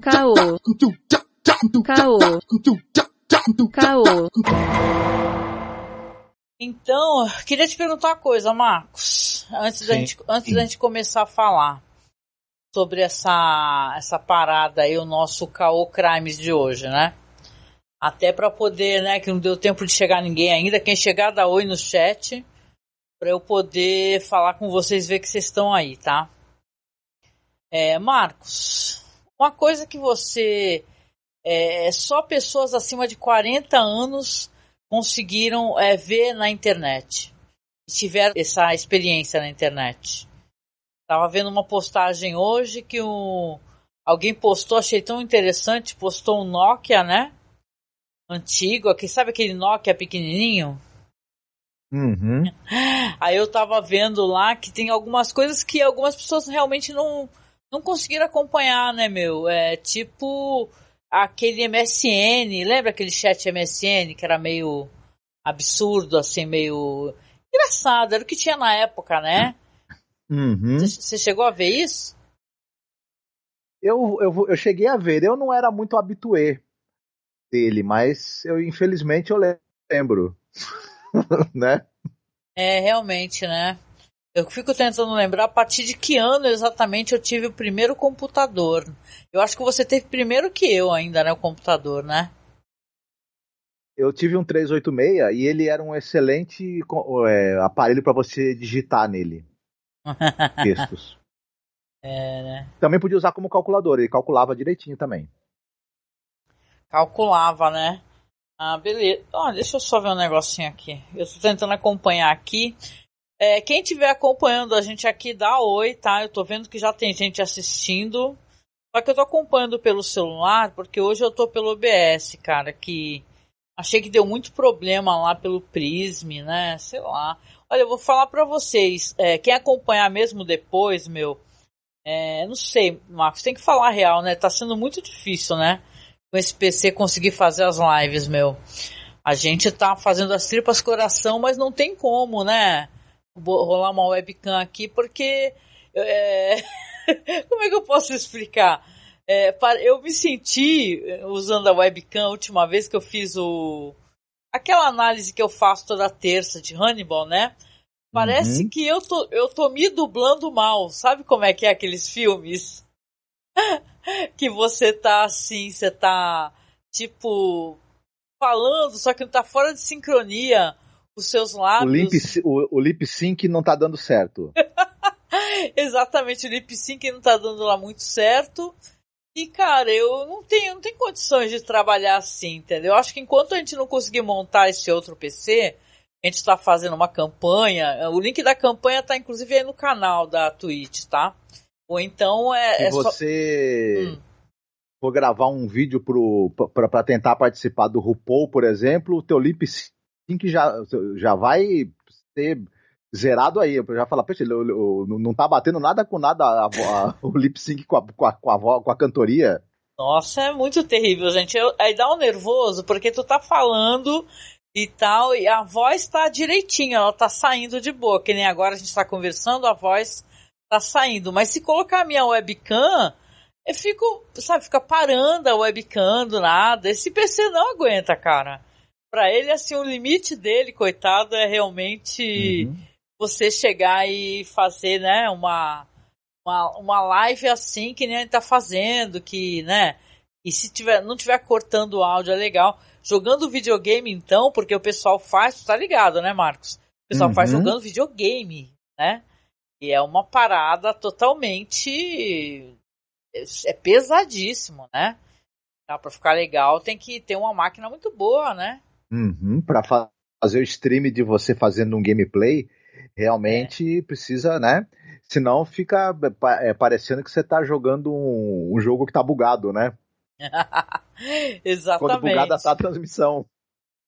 Caô. Caô. Caô. Então, queria te perguntar uma coisa, Marcos, antes, da gente, antes sim. da gente começar a falar sobre essa, essa parada aí, o nosso Caô Crimes de hoje, né? Até para poder, né, que não deu tempo de chegar ninguém ainda, quem chegar dá oi no chat, para eu poder falar com vocês, ver que vocês estão aí, tá? É, Marcos, uma coisa que você, é, só pessoas acima de 40 anos conseguiram é, ver na internet. Tiveram essa experiência na internet. Tava vendo uma postagem hoje que o, alguém postou, achei tão interessante, postou um Nokia, né? Antigo, aqui, sabe aquele Nokia pequenininho? Uhum. Aí eu tava vendo lá que tem algumas coisas que algumas pessoas realmente não, não conseguiram acompanhar, né, meu? É tipo aquele MSN, lembra aquele chat MSN que era meio absurdo, assim, meio engraçado, era o que tinha na época, né? Uhum. Você chegou a ver isso? Eu, eu, eu cheguei a ver, eu não era muito habituê dele, mas eu infelizmente eu lembro. né? É, realmente, né? Eu fico tentando lembrar a partir de que ano exatamente eu tive o primeiro computador. Eu acho que você teve primeiro que eu ainda, né? O computador, né? Eu tive um 386 e ele era um excelente é, aparelho para você digitar nele textos. É, né? Também podia usar como calculador, ele calculava direitinho também. Calculava, né? Ah, beleza. Ó, deixa eu só ver um negocinho aqui. Eu tô tentando acompanhar aqui. É, quem estiver acompanhando a gente aqui, dá oi, tá? Eu tô vendo que já tem gente assistindo. Só que eu tô acompanhando pelo celular, porque hoje eu tô pelo OBS, cara, que achei que deu muito problema lá pelo Prism, né? Sei lá. Olha, eu vou falar pra vocês. é, quem acompanhar mesmo depois, meu, é, não sei, Marcos, tem que falar real, né? Tá sendo muito difícil, né? Com esse PC conseguir fazer as lives, meu. A gente tá fazendo as tripas coração, mas não tem como, né? Vou rolar uma webcam aqui, porque. é, como é que eu posso explicar? É, eu me senti eh, usando a webcam a última vez que eu fiz o. Aquela análise que eu faço toda terça de Hannibal, né? Parece Uhum. que eu tô, eu tô me dublando mal. Sabe como é que é aqueles filmes? que você tá assim, você tá tipo falando, só que não tá fora de sincronia os seus O lábios. lip, o, o lip sync não tá dando certo. Exatamente, o lip sync não tá dando lá muito certo. E, cara, eu não tenho, não tenho condições de trabalhar assim, entendeu? Eu acho que enquanto a gente não conseguir montar esse outro PC, a gente tá fazendo uma campanha. O link da campanha tá inclusive aí no canal da Twitch, tá? Ou então é, Se é só. você Hum. for gravar um vídeo pra tentar participar do RuPaul, por exemplo, o teu lip sync já, já vai ser zerado aí. Eu já falar, o- não tá batendo nada com nada a- a- o lip sync com a, com, a, com, a, com a cantoria. Nossa, é muito terrível, gente. Eu- aí dá um nervoso, porque tu tá falando e tal, e a voz tá direitinho, ela tá saindo de boa. Que nem agora a gente tá conversando, a voz tá saindo. Mas se colocar a minha webcam, eu fico, sabe, fica parando a webcam do nada. Esse PC não aguenta, cara. Pra ele, assim, o limite dele, coitado, é realmente Uhum. você chegar e fazer, né, uma, uma, uma live assim que nem gente tá fazendo, que, né, e se tiver, não tiver cortando o áudio é legal. Jogando videogame então, porque o pessoal faz, tá ligado, né, Marcos? O pessoal faz Uhum. jogando videogame, né? E é uma parada totalmente é pesadíssimo, né? Tá, pra ficar legal tem que ter uma máquina muito boa, né? Uhum, pra fa- fazer o stream de você fazendo um gameplay, realmente precisa, né? Senão fica é, parecendo que você tá jogando um, um jogo que tá bugado, né? Quando Exatamente. bugada tá a transmissão.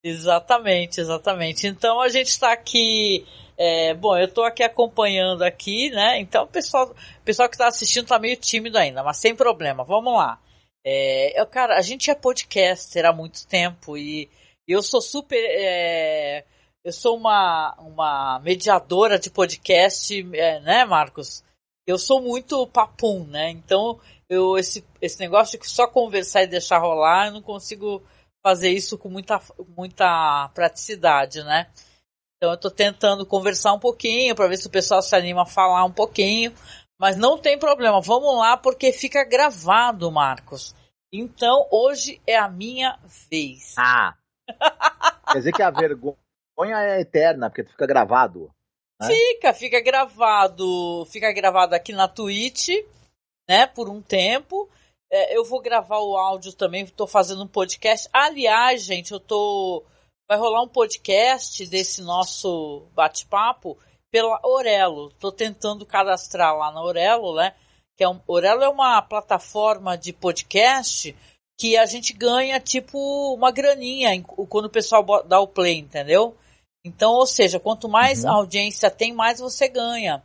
Exatamente, exatamente. Então a gente está aqui. é, bom, eu estou aqui acompanhando aqui, né? Então o pessoal, o pessoal que está assistindo está meio tímido ainda, mas sem problema. Vamos lá. É, eu, cara, a gente é podcaster há muito tempo e eu sou super. é, eu sou uma, uma mediadora de podcast, é, né, Marcos? Eu sou muito papum, né? Então eu esse, esse negócio de só conversar e deixar rolar, eu não consigo fazer isso com muita, muita praticidade, né? Então eu tô tentando conversar um pouquinho para ver se o pessoal se anima a falar um pouquinho, mas não tem problema, vamos lá porque fica gravado, Marcos. Então hoje é a minha vez. Ah. Quer dizer que a vergonha é eterna, porque fica gravado. Né? Fica, fica gravado, fica gravado aqui na Twitch, né, por um tempo. É, eu vou gravar o áudio também, estou fazendo um podcast. Aliás, gente, eu tô. Vai rolar um podcast desse nosso bate-papo pela Orelo. Estou tentando cadastrar lá na Orelo, né? Que é um, Orelo é uma plataforma de podcast que a gente ganha tipo uma graninha quando o pessoal dá o play, entendeu? Então, ou seja, quanto mais uhum. audiência tem, mais você ganha.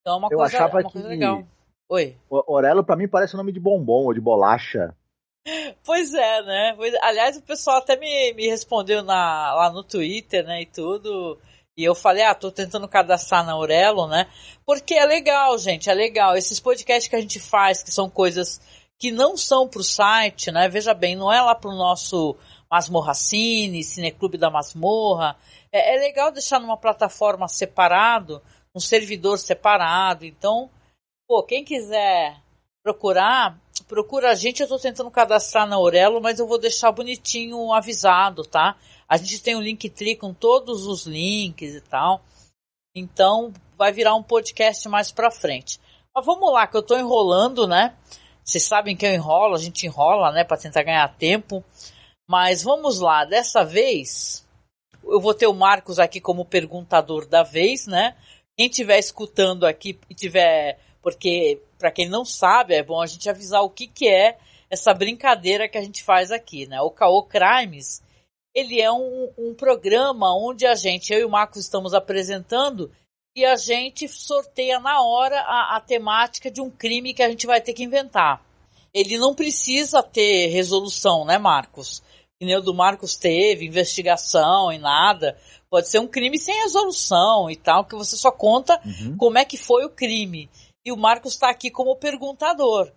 Então é uma, eu coisa, achava é uma coisa que... legal. Oi. Orelo para mim parece nome de bombom ou de bolacha. Pois é, né? Aliás, o pessoal até me, me respondeu na, lá no Twitter, né, e tudo. E eu falei, ah, tô tentando cadastrar na Aurelo, né? Porque é legal, gente, é legal. Esses podcasts que a gente faz, que são coisas que não são pro site, né? Veja bem, não é lá pro nosso Masmorra Cine, Cineclube da Masmorra. É, é legal deixar numa plataforma separado, um servidor separado. Então, Pô, quem quiser procurar, procura a gente. Eu estou tentando cadastrar na Aurelo, mas eu vou deixar bonitinho avisado, tá? A gente tem um Linktree com todos os links e tal. Então, vai virar um podcast mais pra frente. Mas vamos lá, que eu tô enrolando, né? Vocês sabem que eu enrolo, a gente enrola, né, para tentar ganhar tempo. Mas vamos lá, dessa vez eu vou ter o Marcos aqui como perguntador da vez, né? Quem estiver escutando aqui e tiver porque para quem não sabe, é bom a gente avisar o que, que é essa brincadeira que a gente faz aqui, né? O Caô Crimes, ele é um, um programa onde a gente, eu e o Marcos estamos apresentando e a gente sorteia na hora a, a temática de um crime que a gente vai ter que inventar. Ele não precisa ter resolução, né, Marcos? Que nem o do Marcos teve, investigação e nada. Pode ser um crime sem resolução e tal, que você só conta uhum. como é que foi o crime e o Marcos está aqui como perguntador.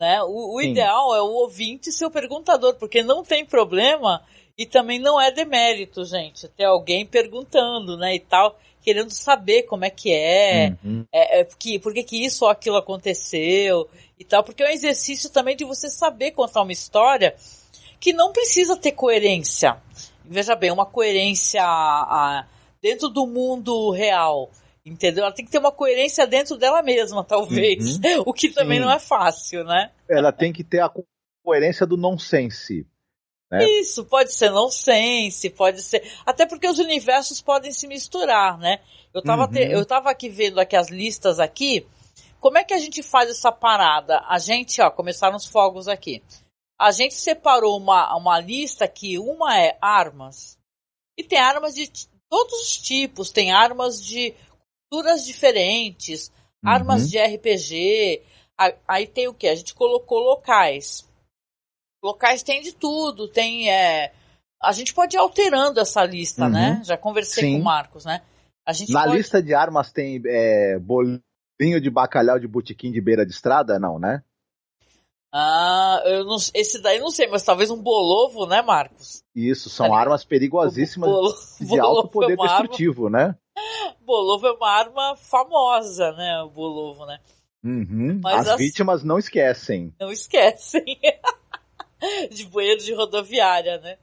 Né? O, o ideal é o ouvinte ser o perguntador, porque não tem problema e também não é demérito, gente, ter alguém perguntando, né, e tal, querendo saber como é que é, uhum. é, é porque, por que, que isso ou aquilo aconteceu e tal, porque é um exercício também de você saber contar uma história que não precisa ter coerência. Veja bem, uma coerência a, dentro do mundo real. Entendeu? Ela tem que ter uma coerência dentro dela mesma, talvez. Uhum. O que também Sim. não é fácil, né? Ela tem que ter a coerência do nonsense. Né? Isso, pode ser nonsense, pode ser. Até porque os universos podem se misturar, né? Eu tava, uhum. te... eu tava aqui vendo aqui as listas aqui. Como é que a gente faz essa parada? A gente, ó, começaram os fogos aqui. A gente separou uma, uma lista que uma é armas. E tem armas de todos os tipos. Tem armas de culturas diferentes, uhum. armas de RPG. Aí tem o que? A gente colocou locais. Locais tem de tudo, tem. É... A gente pode ir alterando essa lista, uhum. né? Já conversei Sim. com o Marcos, né? A gente Na pode... lista de armas tem é, bolinho de bacalhau de botequim de beira de estrada? Não, né? Ah, eu não, esse daí não sei, mas talvez um bolovo, né, Marcos? Isso, são é. armas perigosíssimas bolo, de alto poder destrutivo, arma... né? Bolovo é uma arma famosa, né? O Bolovo, né? Uhum. As, as, vítimas não esquecem. Não esquecem. de banheiro de rodoviária, né?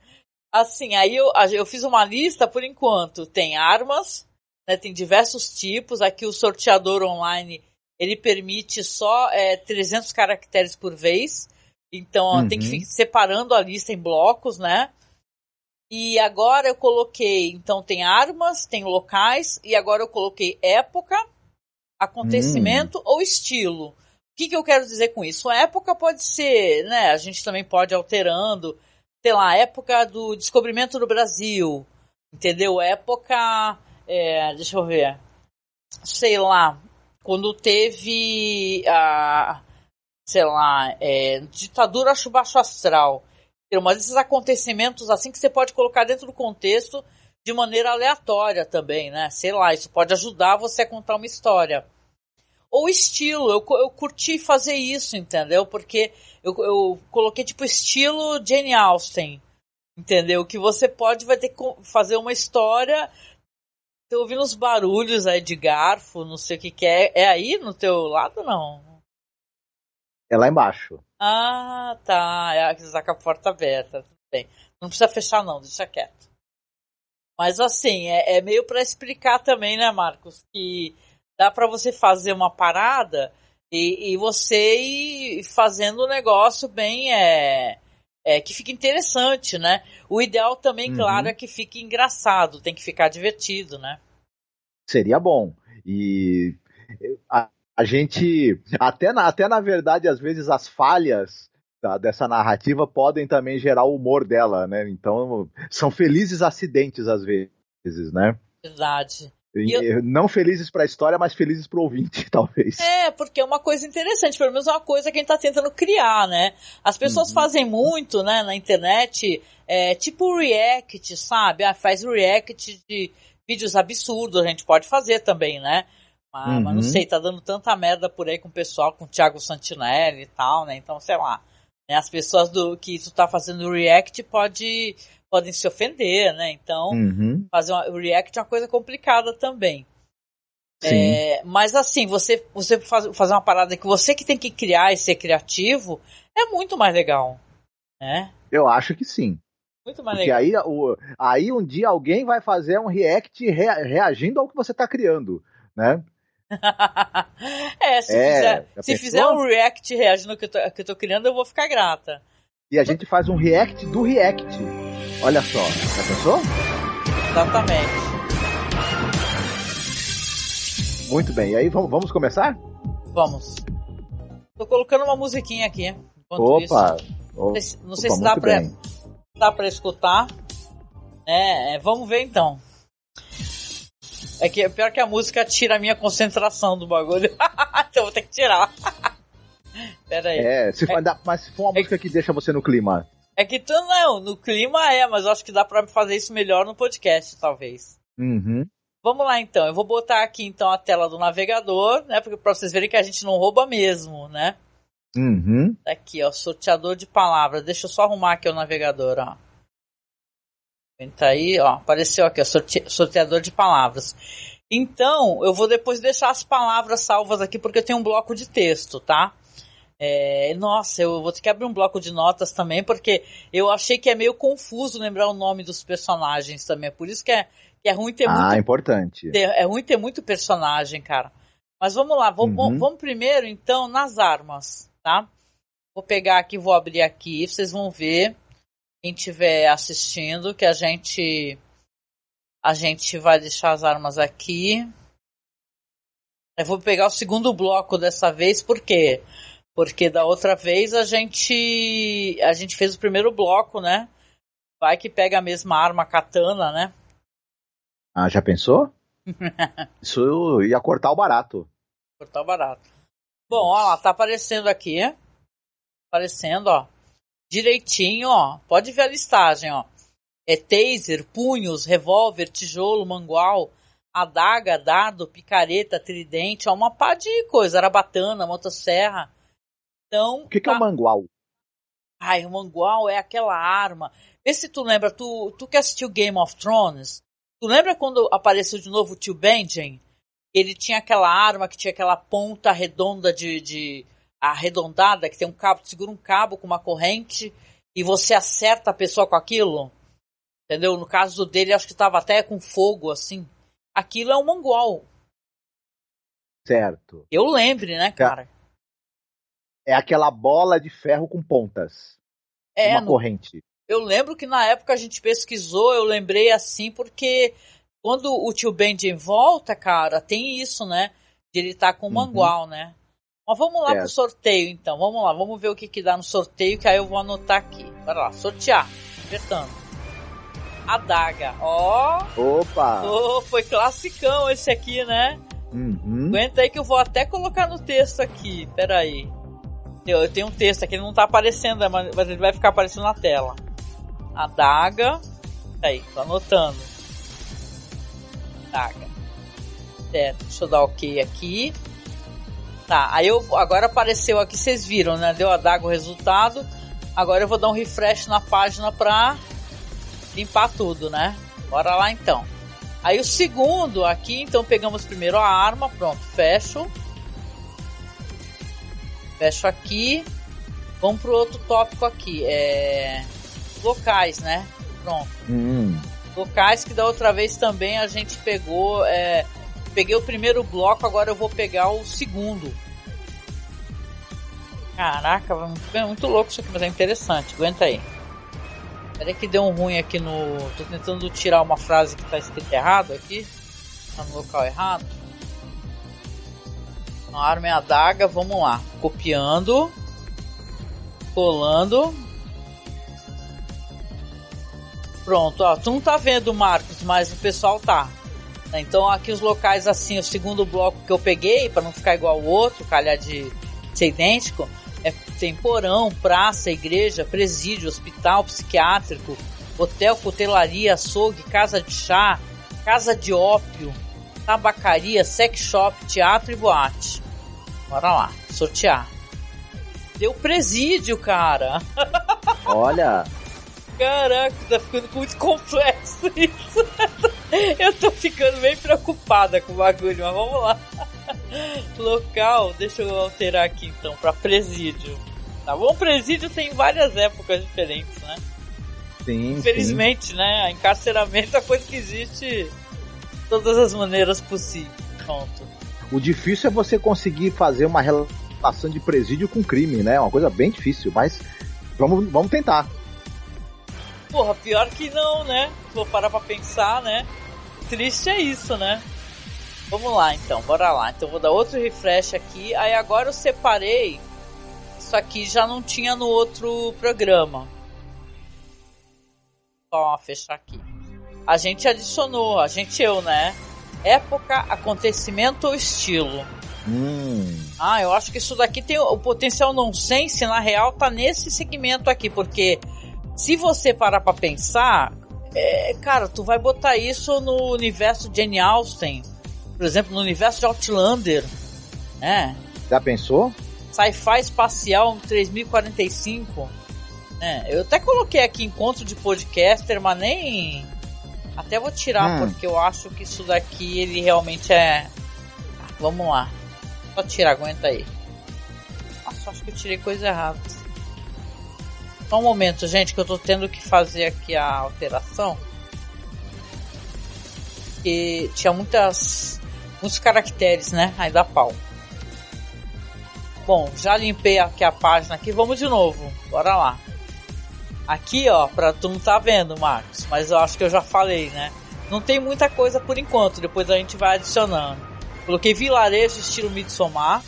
Assim, aí eu, eu fiz uma lista por enquanto. Tem armas, né? Tem diversos tipos. Aqui o sorteador online ele permite só é, 300 caracteres por vez. Então uhum. tem que ir separando a lista em blocos, né? E agora eu coloquei, então tem armas, tem locais, e agora eu coloquei época, acontecimento hum. ou estilo. O que, que eu quero dizer com isso? A época pode ser, né? A gente também pode alterando, sei lá, época do descobrimento do Brasil, entendeu? Época, é, deixa eu ver, sei lá, quando teve a, sei lá, é, ditadura baixo astral mas esses acontecimentos assim que você pode colocar dentro do contexto de maneira aleatória também, né? Sei lá, isso pode ajudar você a contar uma história. Ou estilo. Eu, eu curti fazer isso, entendeu? Porque eu, eu coloquei tipo estilo Jane Austen, entendeu? Que você pode vai ter que fazer uma história. Tô ouvindo uns barulhos aí de garfo, não sei o que, que é. É aí no teu lado não? É lá embaixo. Ah, tá. É que está com a porta aberta. Tudo bem. Não precisa fechar, não, deixa quieto. Mas assim, é, é meio para explicar também, né, Marcos, que dá para você fazer uma parada e, e você ir fazendo o um negócio bem é, é, que fique interessante, né? O ideal também, uhum. claro, é que fique engraçado, tem que ficar divertido, né? Seria bom. E a, a gente, até na, até na verdade, às vezes as falhas tá, dessa narrativa podem também gerar o humor dela, né? Então, são felizes acidentes às vezes, né? Verdade. Eu... Não felizes para a história, mas felizes para o ouvinte, talvez. É, porque é uma coisa interessante, pelo menos é uma coisa que a gente está tentando criar, né? As pessoas uhum. fazem muito, né, na internet, é, tipo react, sabe? Ah, faz react de vídeos absurdos, a gente pode fazer também, né? Mas, uhum. mas, não sei, tá dando tanta merda por aí com o pessoal, com o Thiago Santinelli e tal, né? Então, sei lá. Né? As pessoas do que tu tá fazendo react pode podem se ofender, né? Então, uhum. fazer uma, o React é uma coisa complicada também. É, mas assim, você, você faz, fazer uma parada que você que tem que criar e ser criativo é muito mais legal, né? Eu acho que sim. Muito mais Porque legal. Aí, o, aí um dia alguém vai fazer um react rea, reagindo ao que você está criando, né? é, se, é, fizer, se fizer um react reagindo ao que eu, tô, que eu tô criando, eu vou ficar grata. E a gente faz um react do react. Olha só, já pensou? Exatamente. Muito bem, e aí vamos começar? Vamos. Tô colocando uma musiquinha aqui. Opa! Não sei, sei se dá pra, dá pra escutar. É, é, vamos ver então. É que pior que a música tira a minha concentração do bagulho. então eu vou ter que tirar. Pera aí. É, se for, é, mas se for uma é, música que deixa você no clima. É que tu não, no clima é, mas eu acho que dá pra fazer isso melhor no podcast, talvez. Uhum. Vamos lá então, eu vou botar aqui então a tela do navegador, né? Porque pra vocês verem que a gente não rouba mesmo, né? Uhum. Aqui, ó, sorteador de palavras. Deixa eu só arrumar aqui o navegador, ó. Tá aí, ó, apareceu aqui, ó, sorte... sorteador de palavras. Então, eu vou depois deixar as palavras salvas aqui porque eu tenho um bloco de texto, tá? É, nossa, eu vou ter que abrir um bloco de notas também, porque eu achei que é meio confuso lembrar o nome dos personagens também. Por isso que é, que é ruim ter ah, muito. Ah, importante. Ter, é ruim ter muito personagem, cara. Mas vamos lá, vamos, uhum. vamos primeiro então nas armas, tá? Vou pegar aqui, vou abrir aqui, vocês vão ver, quem estiver assistindo, que a gente. A gente vai deixar as armas aqui. Eu vou pegar o segundo bloco dessa vez, porque quê? Porque da outra vez a gente a gente fez o primeiro bloco, né? Vai que pega a mesma arma katana, né? Ah, já pensou? Isso ia cortar o barato. Cortar o barato. Bom, ó lá, tá aparecendo aqui. Aparecendo, ó. Direitinho, ó. Pode ver a listagem, ó. É taser, punhos, revólver, tijolo, mangual, adaga, dardo, picareta, tridente, ó, uma pá de coisa, arabatana, motosserra, então. O que, que tá... é o tá. mangual? Ai, o mangual é aquela arma. Vê se tu lembra, tu, tu que assistiu Game of Thrones, tu lembra quando apareceu de novo o tio Benjen? Ele tinha aquela arma que tinha aquela ponta redonda de, de arredondada, que tem um cabo, segura um cabo com uma corrente e você acerta a pessoa com aquilo. Entendeu? No caso dele, acho que estava até com fogo, assim. Aquilo é um mangual. Certo. Eu lembre, né, cara? É aquela bola de ferro com pontas. É, uma no... corrente. Eu lembro que na época a gente pesquisou, eu lembrei assim, porque quando o tio Benjen volta, cara, tem isso, né? De ele tá com o uhum. mangual, né? Mas vamos lá é. pro sorteio, então. Vamos lá, vamos ver o que, que dá no sorteio, que aí eu vou anotar aqui. Bora lá, sortear. Apertando. Adaga, ó. Opa! Oh, foi classicão esse aqui, né? Uhum. Aguenta aí que eu vou até colocar no texto aqui. Pera aí. Eu, tenho um texto aqui, ele não tá aparecendo, né, mas ele vai ficar aparecendo na tela. Adaga. Aí, tô anotando. Adaga. Certo, deixa eu dar ok aqui. Tá, aí eu, agora apareceu aqui, vocês viram, né? Deu a daga o resultado. Agora eu vou dar um refresh na página pra limpar tudo, né? Bora lá então. Aí o segundo aqui, então pegamos primeiro a arma, pronto, fecho. Fecho aqui. Vamos pro outro tópico aqui, é locais, né? Pronto. Hum. Locais que da outra vez também a gente pegou, é... peguei o primeiro bloco, agora eu vou pegar o segundo. Caraca, é muito louco isso aqui, mas é interessante. Aguenta aí. Peraí que deu um ruim aqui no. Tô tentando tirar uma frase que tá escrita errado aqui. Tá no local errado. A arma é a adaga, vamos lá. Copiando. Colando. Pronto, ó. Tu não tá vendo, Marcos, mas o pessoal tá. Então aqui os locais assim, o segundo bloco que eu peguei, para não ficar igual o outro, calhar de ser idêntico, é, tem porão, praça, igreja, presídio, hospital psiquiátrico, hotel, cutelaria, açougue, casa de chá, casa de ópio, tabacaria, sex shop, teatro e boate. Bora lá, sortear. Deu presídio, cara. Olha. Caraca, tá ficando muito complexo isso. Eu tô ficando bem preocupada com o bagulho, mas vamos lá. Local, deixa eu alterar aqui então para presídio. Tá bom? Presídio tem várias épocas diferentes, né? Sim. Infelizmente, sim. né? Encarceramento é coisa que existe de todas as maneiras possíveis. Pronto. O difícil é você conseguir fazer uma relação de presídio com crime, né? É uma coisa bem difícil, mas vamos, vamos tentar. Porra, pior que não, né? Vou parar pra pensar, né? Triste é isso, né? Vamos lá então, bora lá. Então vou dar outro refresh aqui. Aí agora eu separei. Isso aqui já não tinha no outro programa. Só fechar aqui. A gente adicionou, a gente eu, né? Época, acontecimento ou estilo. Hum. Ah, eu acho que isso daqui tem o potencial nonsense, na real, tá nesse segmento aqui, porque se você parar pra pensar, é, cara, tu vai botar isso no universo de Jane Austen, por exemplo, no universo de Outlander, né? Já pensou? Sci-fi espacial 3045. né? eu até coloquei aqui encontro de podcaster, mas nem. Até vou tirar, Hum. porque eu acho que isso daqui ele realmente é. Vamos lá. Só tirar, aguenta aí. Nossa, acho que eu tirei coisa errada. Só um momento, gente, que eu tô tendo que fazer aqui a alteração. Que tinha muitas. muitos caracteres, né? Aí dá pau. Bom, já limpei aqui a página aqui, vamos de novo. Bora lá. Aqui, ó, pra tu não tá vendo, Marcos, mas eu acho que eu já falei, né? Não tem muita coisa por enquanto, depois a gente vai adicionando. Coloquei vilarejo estilo Midsommar.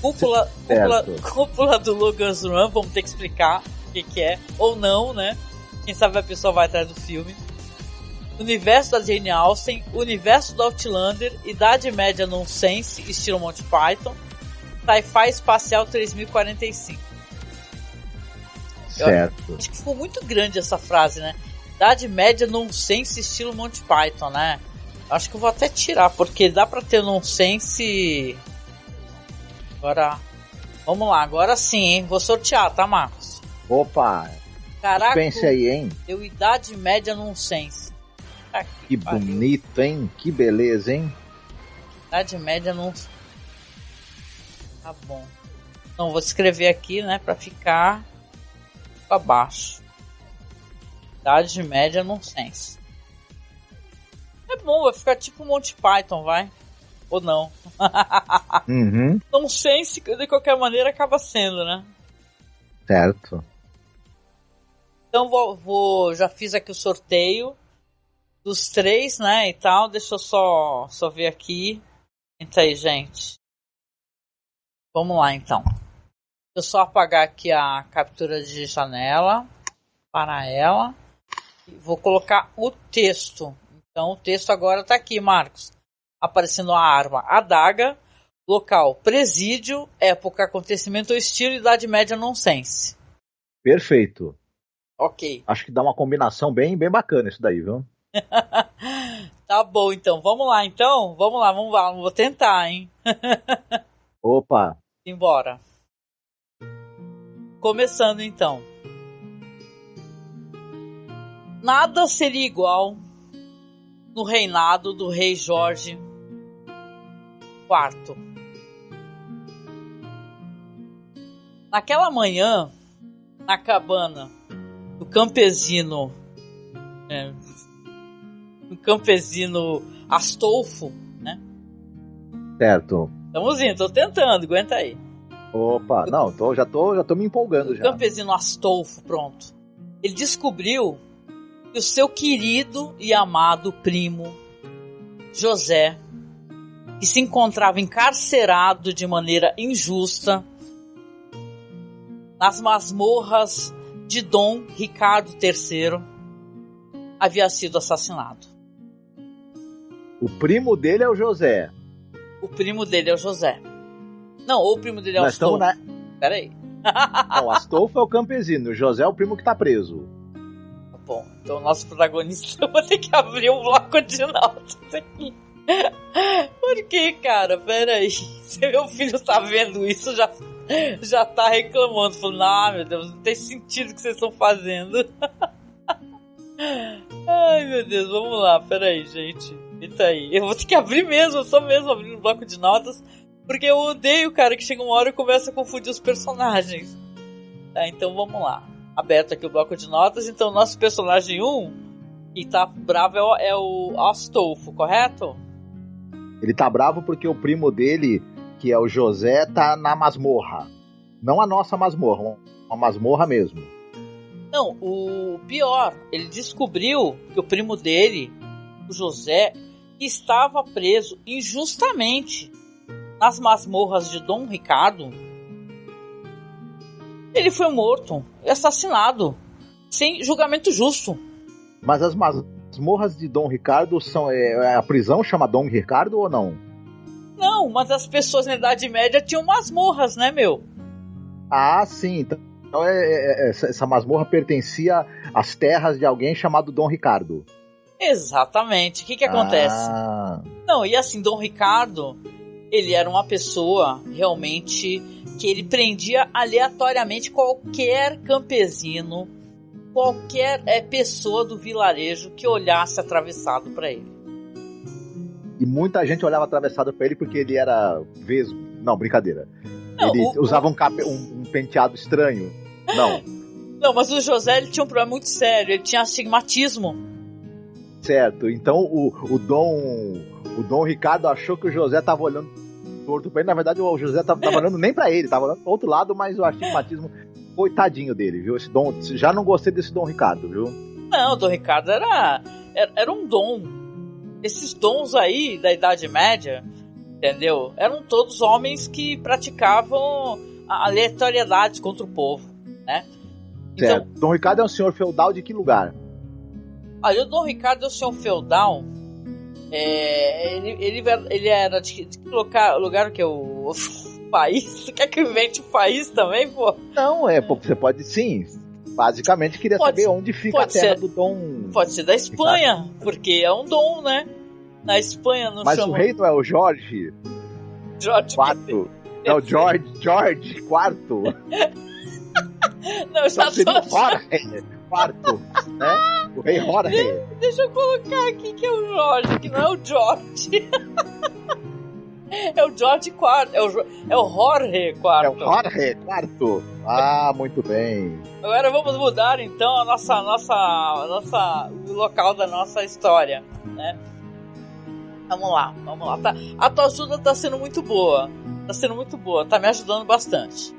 Cúpula, cúpula, cúpula do Logan's Run, vamos ter que explicar o que, que é, ou não, né? Quem sabe a pessoa vai atrás do filme. Universo da Jane Austen, Universo do Outlander, Idade Média Nonsense, estilo Monty Python, Sci-Fi Espacial 3045. Certo. Acho que ficou muito grande essa frase, né? Idade Média Nonsense, estilo Monty Python, né? Acho que eu vou até tirar, porque dá pra ter Nonsense. Agora. Vamos lá, agora sim, hein? Vou sortear, tá, Marcos? Opa, Caraca, pense aí, hein? deu Idade Média Nonsense. Tá Que bonito, hein? Que beleza, hein? Idade Média não. Tá bom. Então vou escrever aqui, né, pra ficar abaixo. Idade Média Nonsense. É bom, vai ficar tipo Monty Python, vai? Ou não? Uhum, Nonsense, de qualquer maneira, acaba sendo, né? certo. Então vou, vou- já fiz aqui o sorteio dos três, né, e tal. Deixa eu só, só ver aqui. Entra aí, gente. Vamos lá, então. Eu só apagar aqui a captura de janela para ela. Vou colocar o texto. Então o texto agora tá aqui, Marcos. Aparecendo a arma, adaga, local, presídio, época, acontecimento, estilo, idade média, nonsense. Perfeito. Ok. Acho que dá uma combinação bem, bem bacana isso daí, viu? Tá bom, então. Vamos lá, então. Vamos lá, vamos lá. Vou tentar, hein? Opa! Embora. Começando então. Nada seria igual no reinado do rei Jorge IV. Naquela manhã, na cabana do campesino, é, do campesino Astolfo, né? Certo. Estamos indo, tô tentando, aguenta aí. Opa, não, tô, já, tô, já tô me empolgando O já. campesino Astolfo, pronto. Ele descobriu que o seu querido e amado primo, José, que se encontrava encarcerado de maneira injusta nas masmorras de Dom Ricardo III, havia sido assassinado. O primo dele é o José. O primo dele é o José. Não, ou o primo dele é o Nós Astolfo. na. Peraí. Não, o Astolfo é o campesino, o José é o primo que tá preso. Bom, então o nosso protagonista eu vou ter que abrir um bloco de notas aqui. Por que, cara? Pera aí. Se meu filho tá vendo isso, já, já tá reclamando. Falando, ah, meu Deus, não tem sentido o que vocês estão fazendo. Ai, meu Deus, vamos lá. Pera aí, gente. Eita aí. Eu vou ter que abrir mesmo, eu só mesmo abrir um bloco de notas. Porque eu odeio, cara, que chega uma hora e começa a confundir os personagens. Tá, então vamos lá. Aberto aqui o bloco de notas. Então, nosso personagem 1, que tá bravo, é o, é o Astolfo, correto? Ele tá bravo porque o primo dele, que é o José, tá na masmorra. Não a nossa masmorra, uma masmorra mesmo. Não, o pior, ele descobriu que o primo dele, o José, estava preso injustamente nas masmorras de Dom Ricardo. Ele foi morto e assassinado sem julgamento justo. Mas as masmorras de Dom Ricardo são. É, a prisão chama Dom Ricardo ou não? Não, mas as pessoas na Idade Média tinham masmorras, né, meu? Ah, sim. Então é, é, é, essa, essa masmorra pertencia às terras de alguém chamado Dom Ricardo. Exatamente. O que que acontece? Ah, Não, e assim, Dom Ricardo, ele era uma pessoa realmente que ele prendia aleatoriamente qualquer campesino, qualquer é, pessoa do vilarejo que olhasse atravessado para ele. e muita gente olhava atravessado pra ele porque ele era vesgo. Não, brincadeira. Não, ele o- usava um, cape- um- um penteado estranho. Não, Não, mas o José ele tinha um problema muito sério, ele tinha astigmatismo. Certo. Então o, o Dom. O Dom Ricardo achou que o José tava olhando torto pra ele. Na verdade, o José tava, tava olhando nem pra ele, tava olhando pro outro lado, mas o astigmatismo. Coitadinho dele, viu? Esse Dom, já não gostei desse Dom Ricardo, viu? Não, o Dom Ricardo era, era, era um dom. Esses dons aí da Idade Média, entendeu? Eram todos homens que praticavam a aleatoriedade contra o povo, né? Então, Certo. Dom Ricardo é um senhor feudal de que lugar? Olha, o Dom Ricardo é o senhor feudal. É, ele, ele, ele era de, que- de que lugar, que é o, o país? Você quer que invente o país também, pô? Não, é, pô, você pode sim. Basicamente queria Pode saber onde fica a terra ser. do Dom. Pode ser da Espanha, porque é um dom, né? Na Espanha não Mas o chama rei não é o Jorge George IV. É o George, George IV. Não, já Só tô, o Jorge quarto, né? O rei Jorge. Deixa eu colocar aqui que é o Jorge, que não é o George. é o George IV, é o, é o Jorge IV. É o Jorge quarto. Ah, muito bem. Agora vamos mudar então a nossa, nossa, nossa, o local da nossa história, né? Vamos lá, vamos lá. Tá, a tua ajuda tá sendo muito boa. Tá sendo muito boa, tá me ajudando bastante.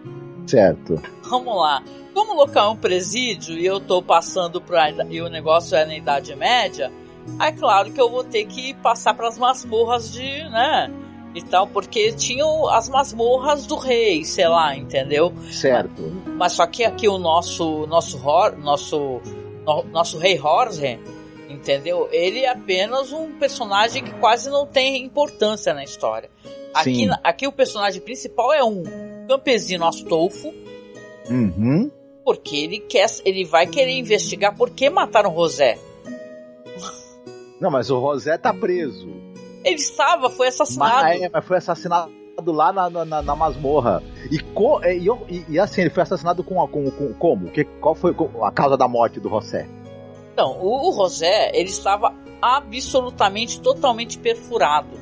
Certo. Vamos lá. Como o local é um presídio e eu tô passando pra. e o negócio é na Idade Média, é claro que eu vou ter que passar pras masmorras de. né? E tal, porque tinham as masmorras do rei, sei lá, entendeu? Certo. Mas só que aqui o nosso. nosso, nosso, no- nosso rei Jorge, entendeu? Ele é apenas um personagem que quase não tem importância na história. Aqui, Sim. aqui o personagem principal é um campesino Astolfo, Uhum. Porque ele quer, ele vai querer investigar por que mataram José. Não, mas o José tá preso. Ele estava, foi Mas, assassinado. é, mas foi assassinado lá na, na, na masmorra. E, co, e, e, e, assim, ele foi assassinado com, com, com como? Que, qual foi a causa da morte do José? Então, o, o José, ele estava absolutamente, totalmente perfurado.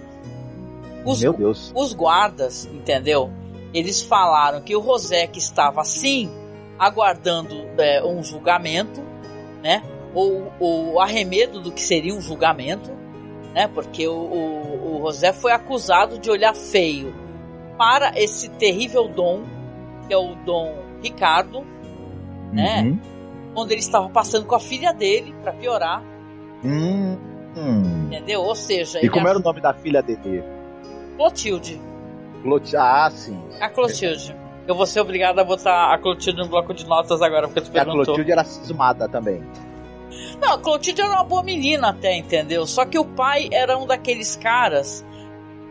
Os, Meu Deus. Os guardas, entendeu? Eles falaram que o José que estava assim, aguardando é, um julgamento, né? Ou, ou arremedo do que seria um julgamento, né? Porque o, o, o José foi acusado de olhar feio para esse terrível dom, que é o dom Ricardo, né? Uhum. Onde ele estava passando com a filha dele, para piorar. Hum, hum. Entendeu? Ou seja. E como era o nome da filha dele? Clotilde. Clotilde. Ah, sim. A Clotilde. Eu vou ser obrigado a botar a Clotilde no bloco de notas agora, porque tu perguntou. a Clotilde era cismada também. Não, a Clotilde era uma boa menina até, entendeu? Só que o pai era um daqueles caras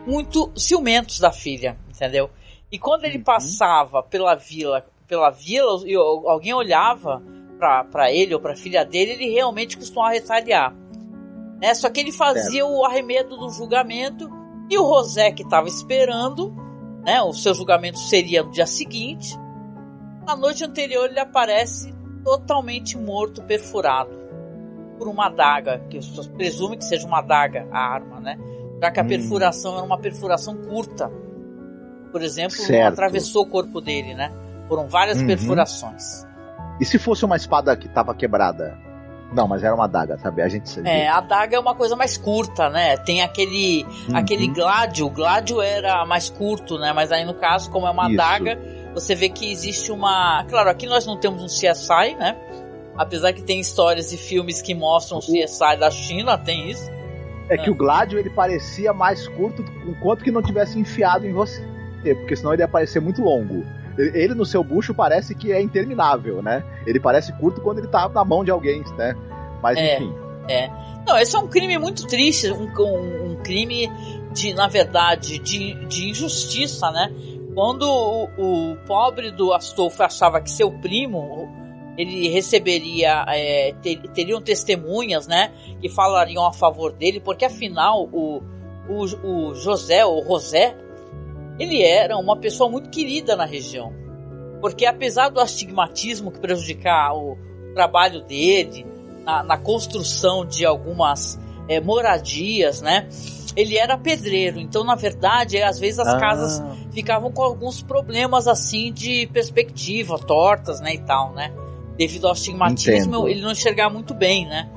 muito ciumentos da filha, entendeu? E quando ele uhum. passava pela vila, pela vila, e alguém olhava para ele ou para a filha dele, ele realmente costumava retaliar. Né? Só que ele fazia o arremedo do julgamento e o José que estava esperando, né? O seu julgamento seria no dia seguinte. Na noite anterior ele aparece totalmente morto, perfurado por uma adaga, que os pessoas presumem que seja uma adaga a arma, né? Já que a hum. perfuração era uma perfuração curta. Por exemplo, atravessou o corpo dele, né? Foram várias uhum. perfurações. E se fosse uma espada que estava quebrada? Não, mas era uma adaga, sabe? A gente sabia. É, a adaga é uma coisa mais curta, né? Tem aquele uhum. aquele gládio, o gládio era mais curto, né? Mas aí no caso, como é uma Isso. adaga, você vê que existe uma, claro, aqui nós não temos um CSI, né? Apesar que tem histórias e filmes que mostram o CSI da China, tem isso. É, é. que o gládio ele parecia mais curto enquanto que não tivesse enfiado em você, porque senão ele ia parecer muito longo ele no seu bucho parece que é interminável, né? Ele parece curto quando ele tá na mão de alguém, né? Mas é, enfim. É. Não, esse é um crime muito triste, um, um, um crime de, na verdade, de, de injustiça, né? Quando o, o, pobre do Astolfo achava que seu primo ele receberia, é, ter, teriam testemunhas, né? Que falariam a favor dele, porque afinal o, o, o José, o José, ele era uma pessoa muito querida na região. Porque apesar do astigmatismo que prejudicar o trabalho dele, na, na construção de algumas é, moradias, né? Ele era pedreiro, então na verdade, às vezes as ah. casas ficavam com alguns problemas assim de perspectiva, tortas, né, e tal, né? Devido ao astigmatismo, Entendo. ele não enxergava muito bem, né?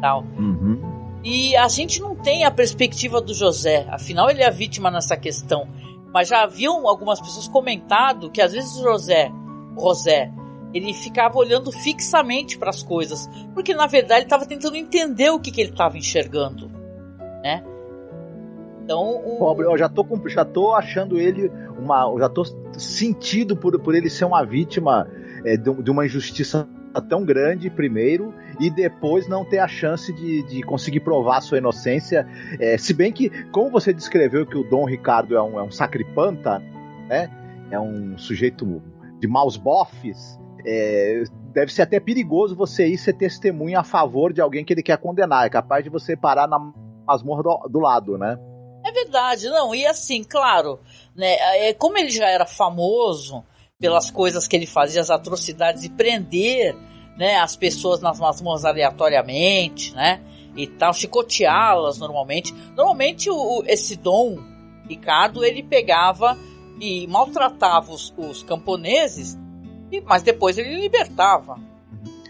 Tal. Uhum. E a gente não tem a perspectiva do José, afinal ele é a vítima nessa questão. Mas já haviam algumas pessoas comentado que às vezes o José, José, ele ficava olhando fixamente para as coisas, porque na verdade ele estava tentando entender o que, que ele estava enxergando, né? Então, o... Pobre, eu já tô, já tô achando ele uma, eu já tô sentido por, por ele ser uma vítima é, de uma injustiça tão grande primeiro e depois não ter a chance de, de conseguir provar sua inocência. É, se bem que, como você descreveu que o Dom Ricardo é um, é um sacripanta, né? É um sujeito de maus bofes. É, deve ser até perigoso você ir ser testemunha a favor de alguém que ele quer condenar. É capaz de você parar na masmorra do, do lado, né? É verdade, não. E assim, claro, né? É, como ele já era famoso pelas coisas que ele fazia, as atrocidades, e prender né, as pessoas nas masmorras aleatoriamente, né? E tal, chicoteá-las normalmente. Normalmente o, esse Dom Ricardo ele pegava e maltratava os, os camponeses, e, mas depois ele libertava.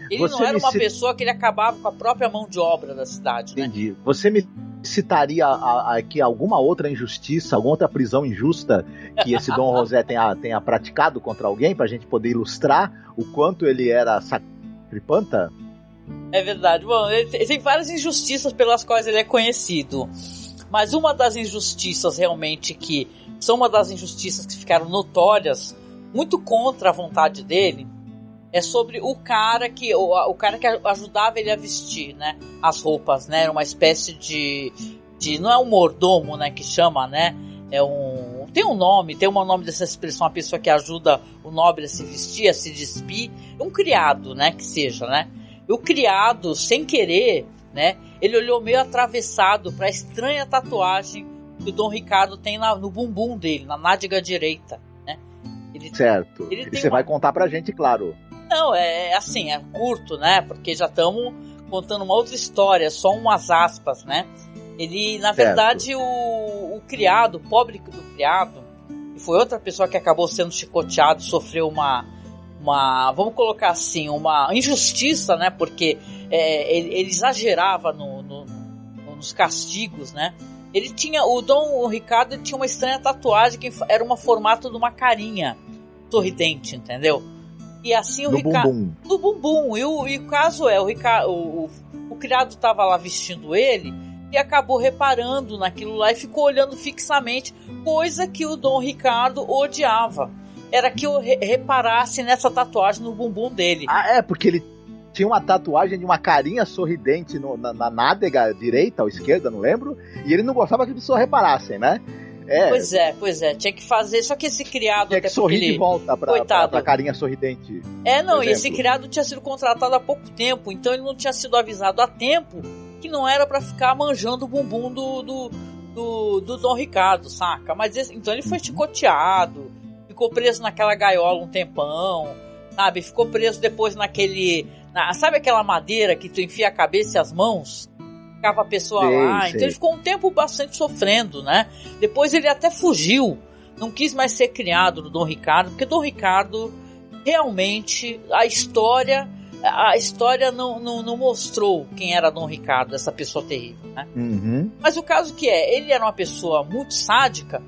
Ele Você não era uma cita... pessoa que ele acabava com a própria mão de obra da cidade. Né? Entendi. Né? Você me citaria aqui alguma outra injustiça, alguma outra prisão injusta que esse Dom José tenha, tenha praticado contra alguém, para a gente poder ilustrar o quanto ele era Tripanta? É verdade. Bom, ele tem várias injustiças pelas quais ele é conhecido. Mas uma das injustiças realmente que são uma das injustiças que ficaram notórias, muito contra a vontade dele, é sobre o cara que o, o cara que ajudava ele a vestir, né, as roupas, né, era uma espécie de de não é um mordomo, né, que chama, né, é um tem um nome, tem um nome dessa expressão, uma pessoa que ajuda o nobre a se vestir, a se despir, um criado, né, que seja, né? E o criado, sem querer, né, ele olhou meio atravessado para a estranha tatuagem que o Dom Ricardo tem na, no bumbum dele, na nádega direita. Né? Ele, certo. Ele e você uma... vai contar pra gente, claro. Não, é assim, é curto, né? Porque já estamos contando uma outra história, só umas aspas, né? Ele, na certo. verdade, o, o criado, o pobre do criado, foi outra pessoa que acabou sendo chicoteado, sofreu uma, uma, vamos colocar assim, uma injustiça, né? Porque é, ele, ele, exagerava no, no, nos castigos, né? Ele tinha, o Dom Ricardo tinha uma estranha tatuagem que era uma formato de uma carinha sorridente, entendeu? E assim o Ricardo. Do bumbum. E o, e o caso é, o, Ricardo, o, o, o criado estava lá vestindo ele e acabou reparando naquilo lá e ficou olhando fixamente, coisa que o Dom Ricardo odiava. Era que eu re reparasse nessa tatuagem no bumbum dele. Ah, é, porque ele tinha uma tatuagem de uma carinha sorridente no, na, na nádega direita ou esquerda, não lembro, e ele não gostava que as pessoas reparassem, né? É. Pois é, pois é. Tinha que fazer. Só que esse criado. Tinha que sorrir ele... de volta pra, Coitado. Pra, pra carinha sorridente. É, não, e esse criado tinha sido contratado há pouco tempo, então ele não tinha sido avisado a tempo que não era para ficar manjando o bumbum do, do, do, do Dom Ricardo, saca? Mas esse, então ele foi chicoteado, ficou preso naquela gaiola um tempão, sabe? Ficou preso depois naquele. Na, sabe aquela madeira que tu enfia a cabeça e as mãos? Ficava a pessoa sei, lá. Sei. Então ele ficou um tempo bastante sofrendo, né? Depois ele até fugiu. Não quis mais ser criado no Dom Ricardo, porque Dom Ricardo realmente a história a história não, não, não, mostrou quem era Dom Ricardo, essa pessoa terrível, né? Uhum. Mas o caso que é, ele era uma pessoa muito sádica,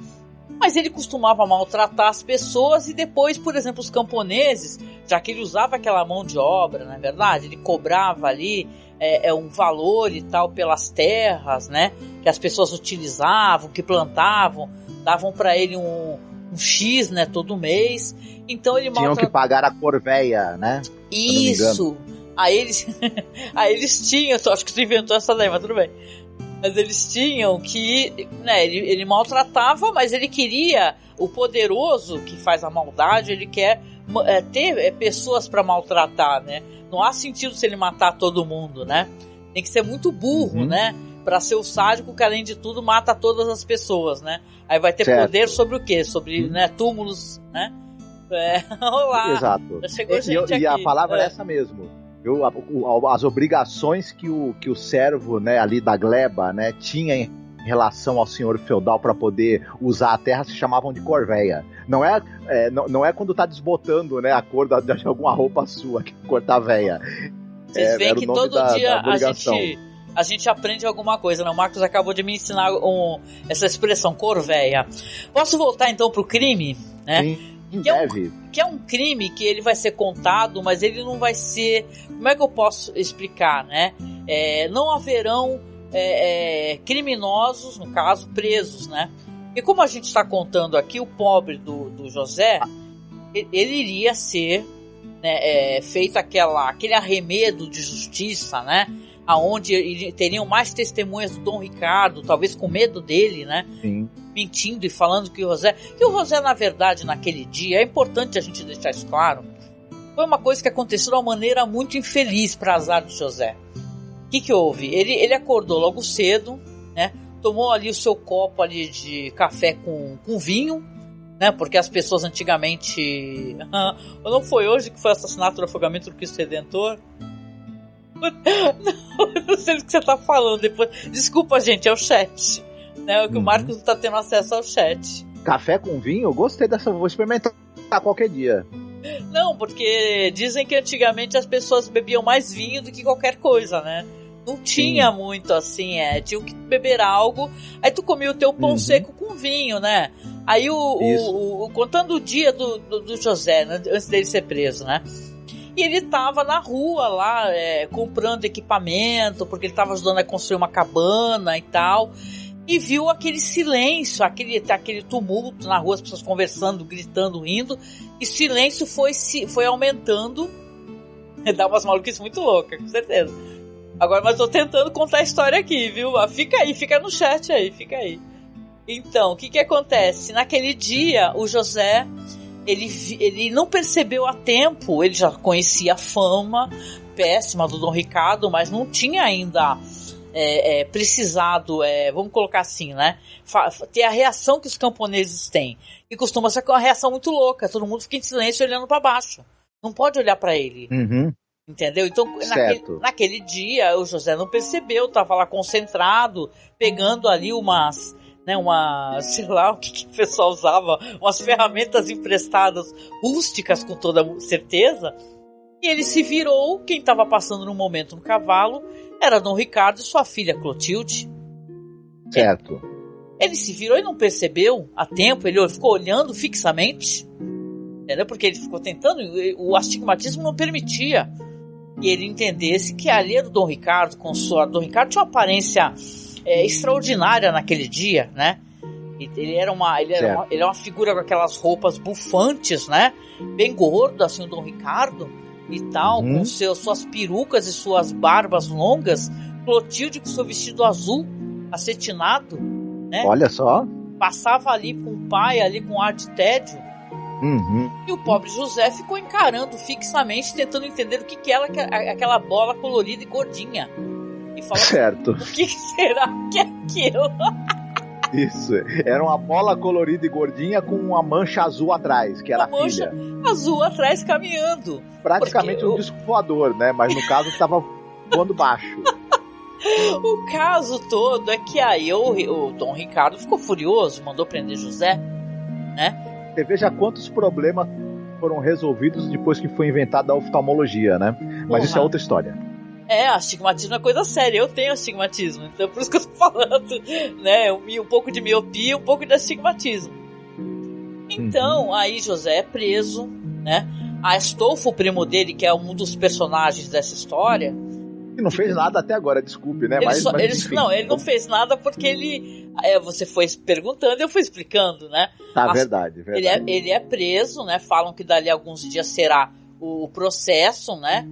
mas ele costumava maltratar as pessoas e depois, por exemplo, os camponeses, já que ele usava aquela mão de obra, não é verdade? Ele cobrava ali é, é um valor e tal pelas terras, né? Que as pessoas utilizavam, que plantavam, davam para ele um, um X, né, todo mês. Então ele Tinham maltra... que pagar a corveia, né? Isso. Aí eles, aí eles tinham, acho que tu inventou essa lei, mas tudo bem. Mas eles tinham que, né, ele, ele maltratava, mas ele queria, o poderoso que faz a maldade, ele quer é, ter é, pessoas para maltratar, né? Não há sentido se ele matar todo mundo, né? Tem que ser muito burro, uhum. né? Para ser o sádico que, além de tudo, mata todas as pessoas, né? Aí vai ter certo. poder sobre o quê? Sobre uhum. né, túmulos, né? É, olá. Exato. E, e, a palavra é. é essa mesmo. Eu, as obrigações que o, que o servo né, ali da gleba né, tinha em relação ao senhor feudal para poder usar a terra se chamavam de corveia. Não é, é não, não, é quando tá desbotando né, a cor da, de alguma roupa sua que cortar veia. Vocês é, veem que todo da, dia da a gente a gente aprende alguma coisa, né? O Marcos acabou de me ensinar um, essa expressão, corveia. Posso voltar então pro crime? Né? Sim. Que é, um, que é um crime que ele vai ser contado, mas ele não vai ser. Como é que eu posso explicar, né? É, não haverão é, é, criminosos, no caso, presos, né? E como a gente está contando aqui, o pobre do, do José, ele iria ser né, é, feito aquela, aquele arremedo de justiça, né? Aonde teriam mais testemunhas do Dom Ricardo, talvez com medo dele, né? Sim mentindo e falando que o José. Que o José, na verdade, naquele dia, é importante a gente deixar isso claro. Foi uma coisa que aconteceu de uma maneira muito infeliz para azar do José. O que, que houve? Ele, ele acordou logo cedo, né? Tomou ali o seu copo ali de café com, com vinho, né? Porque as pessoas antigamente. não foi hoje que foi assassinato do afogamento do Cristo Redentor? Não, não sei o que você tá falando depois. Desculpa, gente, é o chat né? Que uhum. o Marcos não tá tendo acesso ao chat. Café com vinho? Gostei dessa, vou experimentar qualquer dia. Não, porque dizem que antigamente as pessoas bebiam mais vinho do que qualquer coisa, né? Não tinha Sim. muito assim, é. Tinha que beber algo. Aí tu comia o teu pão uhum. seco com vinho, né? Aí o, o, o, contando o dia do, do, do José, né, antes dele ser preso, né? E ele tava na rua lá, é, comprando equipamento, porque ele tava ajudando a construir uma cabana e tal e viu aquele silêncio, aquele, aquele tumulto na rua, as pessoas conversando, gritando, rindo, e silêncio foi, foi aumentando. Dá umas maluquices muito loucas, com certeza. Agora, mas tô tentando contar a história aqui, viu? Ah, fica aí, fica no chat aí, fica aí. Então, o que que acontece? Naquele dia, o José, ele, ele não percebeu a tempo, ele já conhecia a fama péssima do Dom Ricardo, mas não tinha ainda é, é, precisado, é, vamos colocar assim, né? Ter a reação que os camponeses têm. E costuma ser uma reação muito louca. Todo mundo fica em silêncio olhando para baixo. Não pode olhar para ele. Uhum. Entendeu? Então, naquele, naquele, dia, o José não percebeu, estava lá concentrado, pegando ali umas, né, uma, sei lá o que, que o pessoal usava, umas ferramentas emprestadas rústicas com toda certeza. E ele se virou, quem estava passando no momento no cavalo era Dom Ricardo e sua filha Clotilde. Certo. Ele, se virou e não percebeu a tempo, ele ficou olhando fixamente, entendeu? Porque ele ficou tentando, o astigmatismo não permitia que ele entendesse que ali era o Dom Ricardo com sua. Dom Ricardo tinha uma aparência é, extraordinária naquele dia, né? Ele era uma, ele era uma, ele é uma figura com aquelas roupas bufantes, né? Bem gordo, assim, o Dom Ricardo e tal, uhum. com seus, suas perucas e suas barbas longas. Clotilde com seu vestido azul, acetinado, né? Olha só. Passava ali com o pai, ali com ar de tédio. Uhum. E o pobre José ficou encarando fixamente, tentando entender o que, que era aquela bola colorida e gordinha. E falou, certo. O que será que é aquilo? Isso. Era uma bola colorida e gordinha com uma mancha azul atrás, que era uma a filha. azul atrás caminhando. Praticamente um eu... disco voador, né? Mas no caso estava voando baixo. o caso todo é que aí o, o Dom Ricardo ficou furioso, mandou prender José, né? Você veja quantos problemas foram resolvidos depois que foi inventada a oftalmologia, né? Mas isso é outra história. É, astigmatismo é coisa séria. Eu tenho astigmatismo, então é por isso que eu tô falando, né? Um, pouco de miopia, um pouco de astigmatismo. Então, uhum. aí José é preso, né? Astolfo, o primo dele, que é um dos personagens dessa história. E não fez nada até agora, desculpe, né? Ele mas, só, mas, ele, não, ele não fez nada porque ele. É, você foi perguntando e eu fui explicando, né? Tá, As, verdade, verdade. Ele é, ele é preso, né? Falam que dali a alguns dias será o processo, né?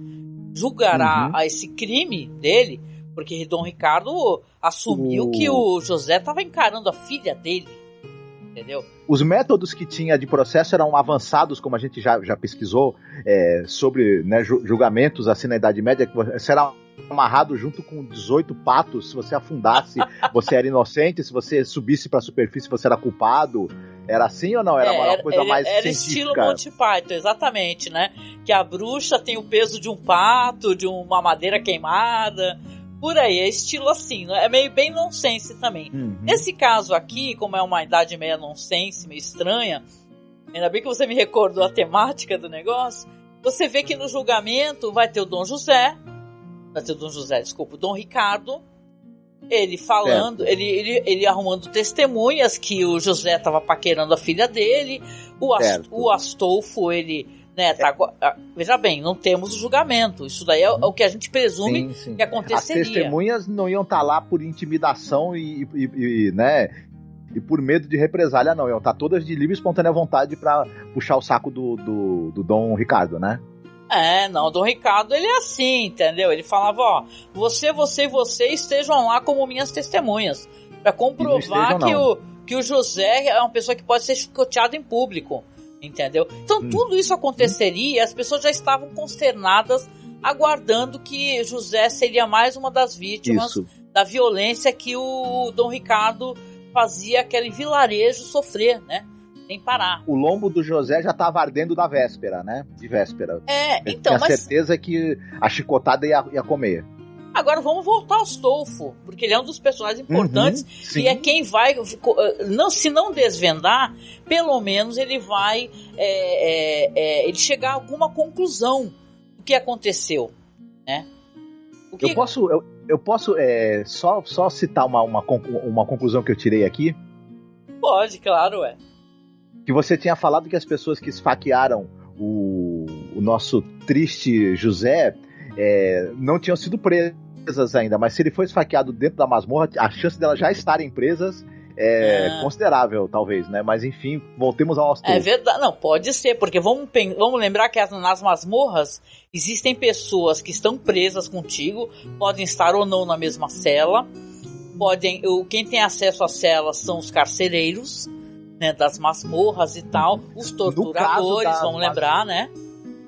Julgará uhum. a esse crime dele, porque Dom Ricardo assumiu o... que o José estava encarando a filha dele. Entendeu? Os métodos que tinha de processo eram avançados, como a gente já, já pesquisou, é, sobre né, julgamentos assim na Idade Média, que você era amarrado junto com 18 patos. Se você afundasse, você era inocente. Se você subisse para a superfície, você era culpado. Era assim ou não? Era é, uma coisa mais Era científica? estilo Monty Python, exatamente, né? Que a bruxa tem o peso de um pato, de uma madeira queimada. Por aí, é estilo assim, é meio bem nonsense também. Uhum. Nesse caso aqui, como é uma idade meia nonsense, meio estranha, ainda bem que você me recordou a temática do negócio, você vê que no julgamento vai ter o Dom José, vai ter o Dom José, desculpa, o Dom Ricardo, ele falando, ele, ele, ele arrumando testemunhas que o José estava paquerando a filha dele, o, Ast, o Astolfo, ele, né, tá, é. veja bem, não temos o julgamento, isso daí é, é o que a gente presume sim, sim. que aconteceria. As testemunhas não iam estar tá lá por intimidação e, e, e, né, e por medo de represália, não, iam estar tá todas de livre e espontânea vontade para puxar o saco do, do, do Dom Ricardo, né? É, não, o Dom Ricardo ele é assim, entendeu? Ele falava, ó, você, você e você estejam lá como minhas testemunhas. para comprovar estejam, que, o, que o José é uma pessoa que pode ser chicoteado em público. Entendeu? Então hum. tudo isso aconteceria e as pessoas já estavam consternadas, aguardando que José seria mais uma das vítimas isso. da violência que o Dom Ricardo fazia aquele vilarejo sofrer, né? Sem parar. O lombo do José já estava ardendo da véspera, né? De véspera. É, Eu então, tinha mas... certeza que a chicotada ia, ia comer. Agora vamos voltar ao Stolfo, porque ele é um dos personagens importantes uhum, e é quem vai, não se não desvendar, pelo menos ele vai, é, é, é, ele chegar a alguma conclusão do que aconteceu, né? Que... Eu posso, eu, eu posso é, só, só citar uma, uma, uma conclusão que eu tirei aqui? Pode, claro, é que você tinha falado que as pessoas que esfaquearam o, o nosso triste José é, não tinham sido presas ainda, mas se ele foi esfaqueado dentro da masmorra, a chance dela já estarem presas é, é, considerável, talvez, né? Mas enfim, voltemos ao Astolfo. É verdade, não, pode ser, porque vamos, vamos lembrar que nas masmorras existem pessoas que estão presas contigo, podem estar ou não na mesma cela, podem, quem tem acesso às celas são os carcereiros, né, das masmorras e tal, os torturadores, vamos lembrar, né?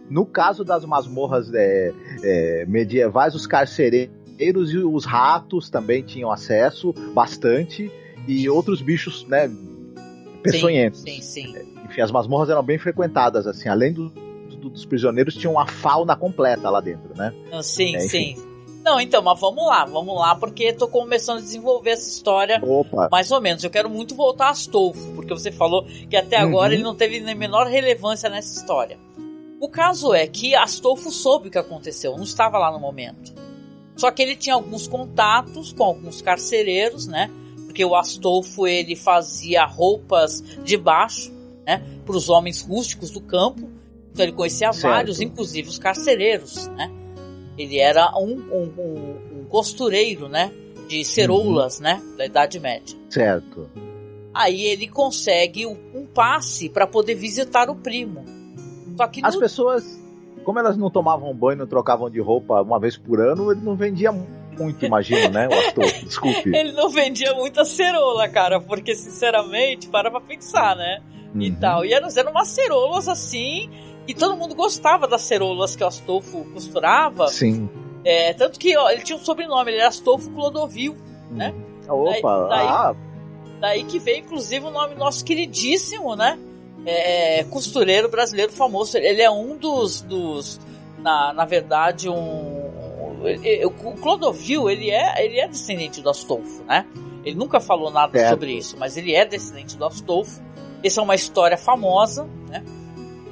No caso das masmorras é, é, medievais, os carcereiros e os ratos também tinham acesso bastante e outros bichos, né, peçonhentos. Sim, sim, sim. Enfim, as masmorras eram bem frequentadas, assim, além do, do, dos prisioneiros, tinha uma fauna completa lá dentro, né? Ah, sim, é, sim. Não, então, mas vamos lá, vamos lá, porque tô começando a desenvolver essa história Opa. mais ou menos. Eu quero muito voltar a Astolfo, porque você falou que até agora uhum. ele não teve nem menor relevância nessa história. O caso é que Astolfo soube o que aconteceu, não estava lá no momento. Só que ele tinha alguns contatos com alguns carcereiros, né? Porque o Astolfo ele fazia roupas de baixo, né? Para os homens rústicos do campo. Então ele conhecia certo. vários, inclusive os carcereiros, né? Ele era um, um, um, um costureiro, né? De ceroulas, uhum. né? Da Idade Média. Certo. Aí ele consegue um passe para poder visitar o primo. Só que As no... pessoas, como elas não tomavam banho, não trocavam de roupa uma vez por ano, ele não vendia muito, imagino, né? O ator, desculpe. ele não vendia muita cerola, cara, porque sinceramente, para pra pensar, né? Uhum. E tal. E eram, eram umas cerolas assim, e todo mundo gostava das cerolas que o Astolfo costurava. Sim. É, tanto que ó, ele tinha um sobrenome, ele era Astolfo Clodovil, né? Opa, daí, ah. daí que veio, inclusive, o nome nosso queridíssimo, né? é, costureiro brasileiro famoso. Ele é um dos. dos na, na verdade, um. O Clodovil, ele é, ele é descendente do Astolfo, né? Ele nunca falou nada certo. sobre isso, mas ele é descendente do Astolfo. Essa é uma história famosa, né?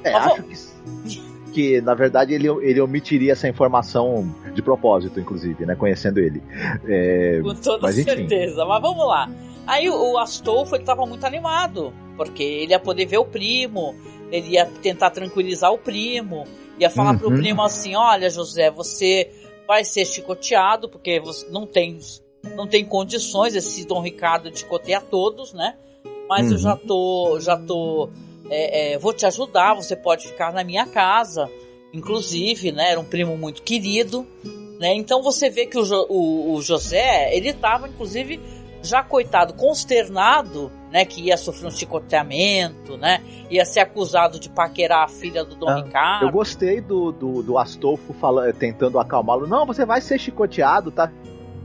É, mas acho que, que, na verdade, ele, ele omitiria essa informação de propósito, inclusive, né? Conhecendo ele. É, Com toda mas, certeza, mas vamos lá. Aí o, Astolfo, ele tava muito animado porque ele ia poder ver o primo, ele ia tentar tranquilizar o primo, ia falar uhum. pro primo assim: olha, José, você vai ser chicoteado, porque você não tem, não tem condições, esse Dom Ricardo chicoteia todos, né? Mas uhum. eu já tô, já tô, é, é, vou te ajudar, você pode ficar na minha casa, inclusive, né? Era um primo muito querido, né? Então você vê que o, o, o José, ele tava, inclusive, já coitado, consternado, né, que ia sofrer um chicoteamento, né, ia ser acusado de paquerar a filha do Dom ah, Ricardo. Eu gostei do, do, do Astolfo fala, tentando acalmá-lo. Não, você vai ser chicoteado, tá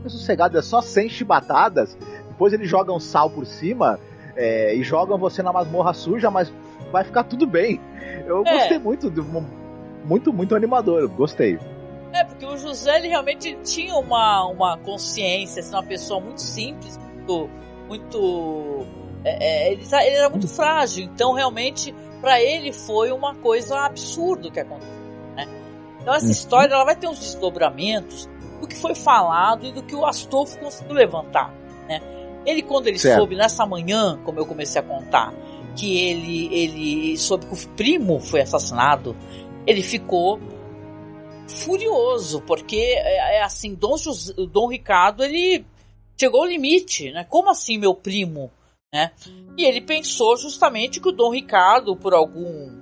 sossegado, é só 100 chibatadas. Depois eles jogam sal por cima é, e jogam você na masmorra suja, mas vai ficar tudo bem. Eu é. gostei muito, muito, muito animador, gostei. É, porque o José ele realmente tinha uma, uma consciência, assim, uma pessoa muito simples, muito. muito é, é, ele, ele, era muito frágil, então realmente para ele foi uma coisa absurda que aconteceu. Né? Então essa uhum. história ela vai ter uns desdobramentos do que foi falado e do que o Astolfo conseguiu levantar. Né? Ele, quando ele certo. soube nessa manhã, como eu comecei a contar, que ele, ele soube que o primo foi assassinado, ele ficou furioso, porque é, é assim, Dom, José, Dom Ricardo, ele chegou ao limite, né? Como assim meu primo, né? E ele pensou justamente que o Dom Ricardo, por algum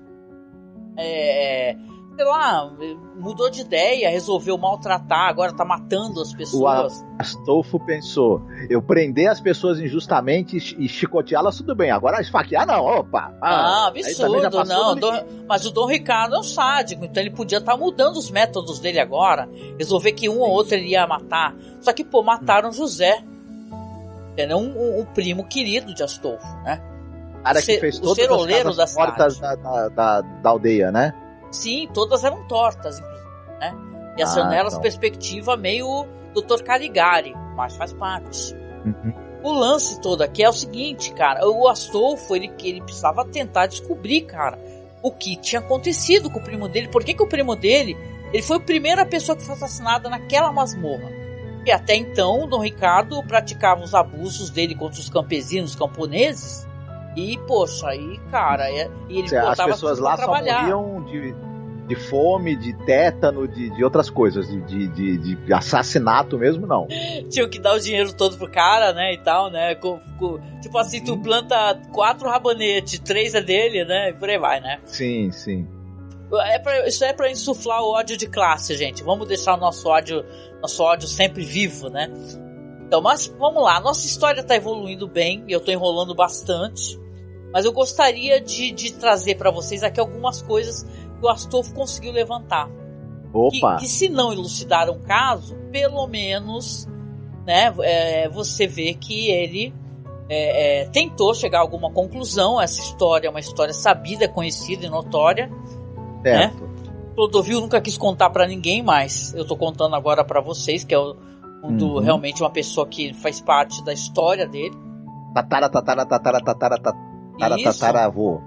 é, sei lá, mudou de ideia, resolveu maltratar, agora tá matando as pessoas. O Astolfo pensou, eu prender as pessoas injustamente e chicoteá-las, tudo bem, agora esfaquear não, opa. Ah, ah absurdo, não. Dom, mas o Dom Ricardo é um sádico, então ele podia estar tá mudando os métodos dele agora, resolver que um ou outro ele ia matar. Só que, pô, mataram hum. José. Entendeu? Um, um, um, primo querido de Astolfo, né? Cara que fez todas as portas da, da, da, da aldeia, né? Sim, todas eram tortas, inclusive, né? E as ah, janelas, então. perspectiva meio Dr. Caligari, mas faz parte. Uhum. O lance todo aqui é o seguinte, cara. O Astolfo, ele, ele precisava tentar descobrir, cara, o que tinha acontecido com o primo dele. Por que, que o primo dele, ele foi a primeira pessoa que foi assassinada naquela masmorra. E até então, Dom Ricardo praticava os abusos dele contra os campesinos, camponeses. E, poxa, aí, cara, é, e ele As pessoas lá só morriam de, de fome, de tétano, de, de outras coisas, de, de, de, assassinato mesmo, não. Tinham que dar o dinheiro todo pro cara, né, e tal, né, com, com, tipo assim, tu planta quatro rabanetes, três é dele, né, e por aí vai, né. Sim, sim. É pra, isso é para insuflar o ódio de classe, gente. Vamos deixar o nosso ódio, nosso ódio sempre vivo, né? Então, mas vamos lá. Nossa história tá evoluindo bem eu tô enrolando bastante. Mas eu gostaria de, de trazer para vocês aqui algumas coisas que o Astolfo conseguiu levantar. Opa! Que, que se não elucidar um caso, pelo menos né, é, você vê que ele é, é, tentou chegar a alguma conclusão. Essa história é uma história sabida, conhecida e notória. Né? Certo. Clodovil nunca quis contar para ninguém, mas eu tô contando agora para vocês, que é o, um do, Uhum. realmente uma pessoa que faz parte da história dele. Tatara, tatara, tatara, tatara, tatara, Isso, tataravô.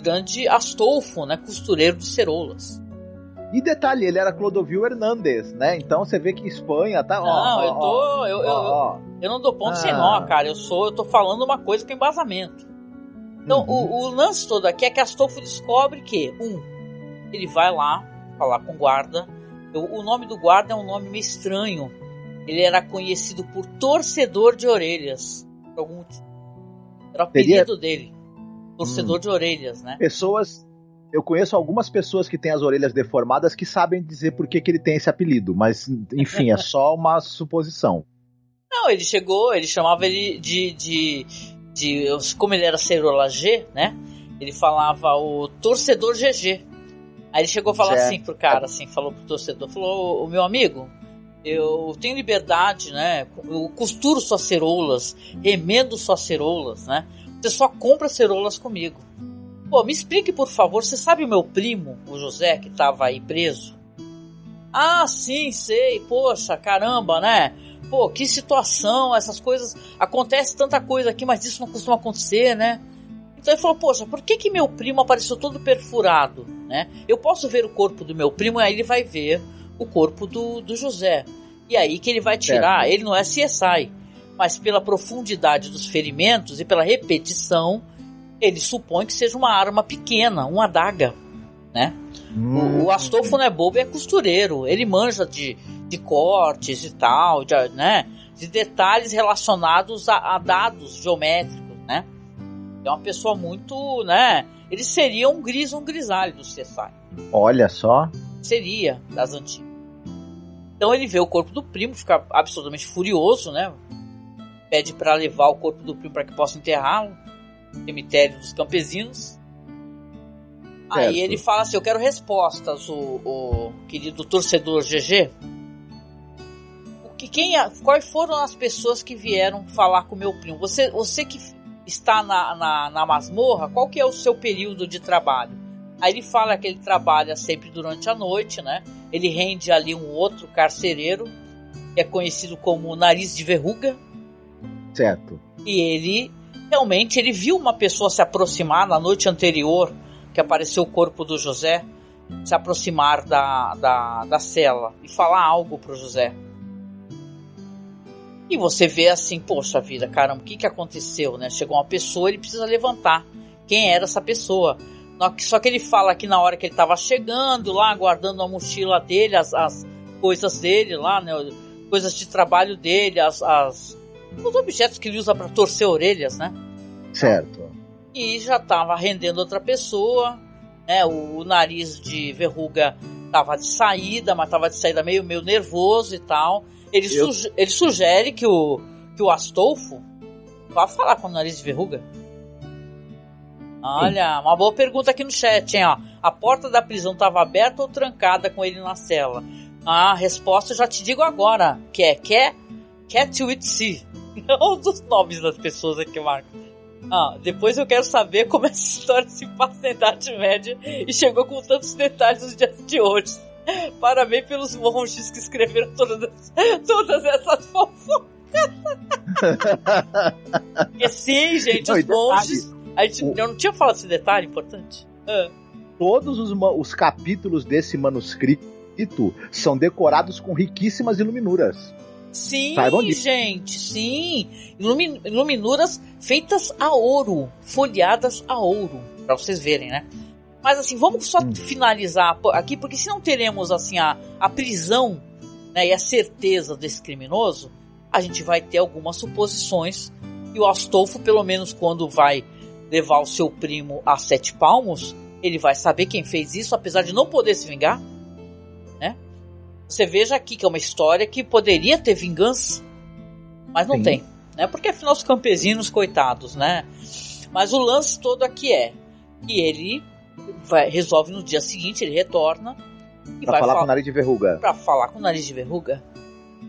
grande Astolfo, né, costureiro de ceroulas. E detalhe, ele era Clodovil Hernandes, né? Então você vê que Espanha tá. ó, Não, ó, eu ó, tô, eu, eu, ó, ó. eu não dou ponto Ah. sem nó, cara. Eu sou, eu tô falando uma coisa com embasamento. Então, Uhum. o, o lance todo aqui é que Astolfo descobre que, um, ele vai lá falar com o guarda. Eu- o nome do guarda é um nome meio estranho. Ele era conhecido por torcedor de orelhas. Por algum motivo. Era o apelido dele. Torcedor Hum. de orelhas, né? Pessoas. Eu conheço algumas pessoas que têm as orelhas deformadas que sabem dizer por que, que ele tem esse apelido, mas enfim, é só uma suposição. Não, ele chegou, ele chamava ele de. de, de como ele era cerola G, né? Ele falava o torcedor GG. Aí ele chegou a falar assim pro cara, assim, falou pro torcedor, falou, o meu amigo, eu tenho liberdade, né? Eu costuro suas ceroulas, remendo suas ceroulas, né? Você só compra ceroulas comigo. Pô, me explique, por favor, você sabe o meu primo, o José, que tava aí preso? Ah, sim, sei. Poxa, caramba, né? Pô, que situação, essas coisas. Acontece tanta coisa aqui, mas isso não costuma acontecer, né? Então ele falou, poxa, por que que meu primo apareceu todo perfurado, né? Eu posso ver o corpo do meu primo, aí ele vai ver o corpo do, do José. E aí que ele vai tirar, Certo. ele não é CSI, mas pela profundidade dos ferimentos e pela repetição, ele supõe que seja uma arma pequena, uma adaga, né? O, o Astolfo não é bobo, é costureiro. Ele manja de, de cortes e tal, de, né? De detalhes relacionados a, a dados geométricos, né? É uma pessoa muito, né? Ele seria um gris, um grisalho do CSI. Olha só. Seria das antigas. Então ele vê o corpo do primo, fica absolutamente furioso, né? Pede para levar o corpo do primo para que possa enterrá-lo no cemitério dos campesinos. Certo. Aí ele fala assim: Eu quero respostas, o, o querido torcedor GG. O que, quem, quais foram as pessoas que vieram falar com meu primo? Você, você que está na, na, na masmorra, qual que é o seu período de trabalho? Aí ele fala que ele trabalha sempre durante a noite, né? Ele rende ali um outro carcereiro, que é conhecido como Nariz de Verruga. Certo. E ele realmente ele viu uma pessoa se aproximar na noite anterior que apareceu o corpo do José se aproximar da, da, da cela e falar algo pro José. E você vê assim, poxa vida, caramba, o que, que aconteceu, né? Chegou uma pessoa, ele precisa levantar. Quem era essa pessoa? Só que- ele fala que na hora que ele estava chegando lá, guardando a mochila dele, as, as coisas dele lá, né? Coisas de trabalho dele, as, as os objetos que ele usa para torcer orelhas, né? Certo. E já estava rendendo outra pessoa, né? O, o nariz de verruga tava de saída, mas tava de saída meio, meio nervoso e tal. Ele, Eu- suge- ele sugere que o, que o Astolfo vá falar com o nariz de verruga. Olha, uma boa pergunta aqui no chat, hein? Ó. A porta da prisão estava aberta ou trancada com ele na cela? A resposta eu já te digo agora, que é Cat, Cat with C. É um dos nomes das pessoas aqui, Marcos. Ah, depois eu quero saber como essa história se passa na Idade Média e chegou com tantos detalhes nos dias de hoje. Parabéns pelos monges que escreveram todas, todas essas fofocas. Porque sim, gente, Não, os monges. A gente, o- Eu não tinha falado esse detalhe importante. Ah, Todos os, os capítulos desse manuscrito são decorados com riquíssimas iluminuras. Sim, Saibam disso. gente, sim. Ilumi- iluminuras feitas a ouro, folheadas a ouro, Pra vocês verem, né? Mas assim, vamos só Hum. finalizar aqui, porque se não teremos assim a, a prisão né, e a certeza desse criminoso, a gente vai ter algumas suposições e o Astolfo, pelo menos quando vai levar o seu primo a sete palmos, ele vai saber quem fez isso, apesar de não poder se vingar? Você veja aqui que é uma história que poderia ter vingança, mas não Sim. tem, né? Porque afinal os campesinos, coitados, né? Mas o lance todo aqui é que ele vai- resolve no dia seguinte, ele retorna E Pra vai falar fa- com o nariz de verruga. pra falar com o nariz de verruga.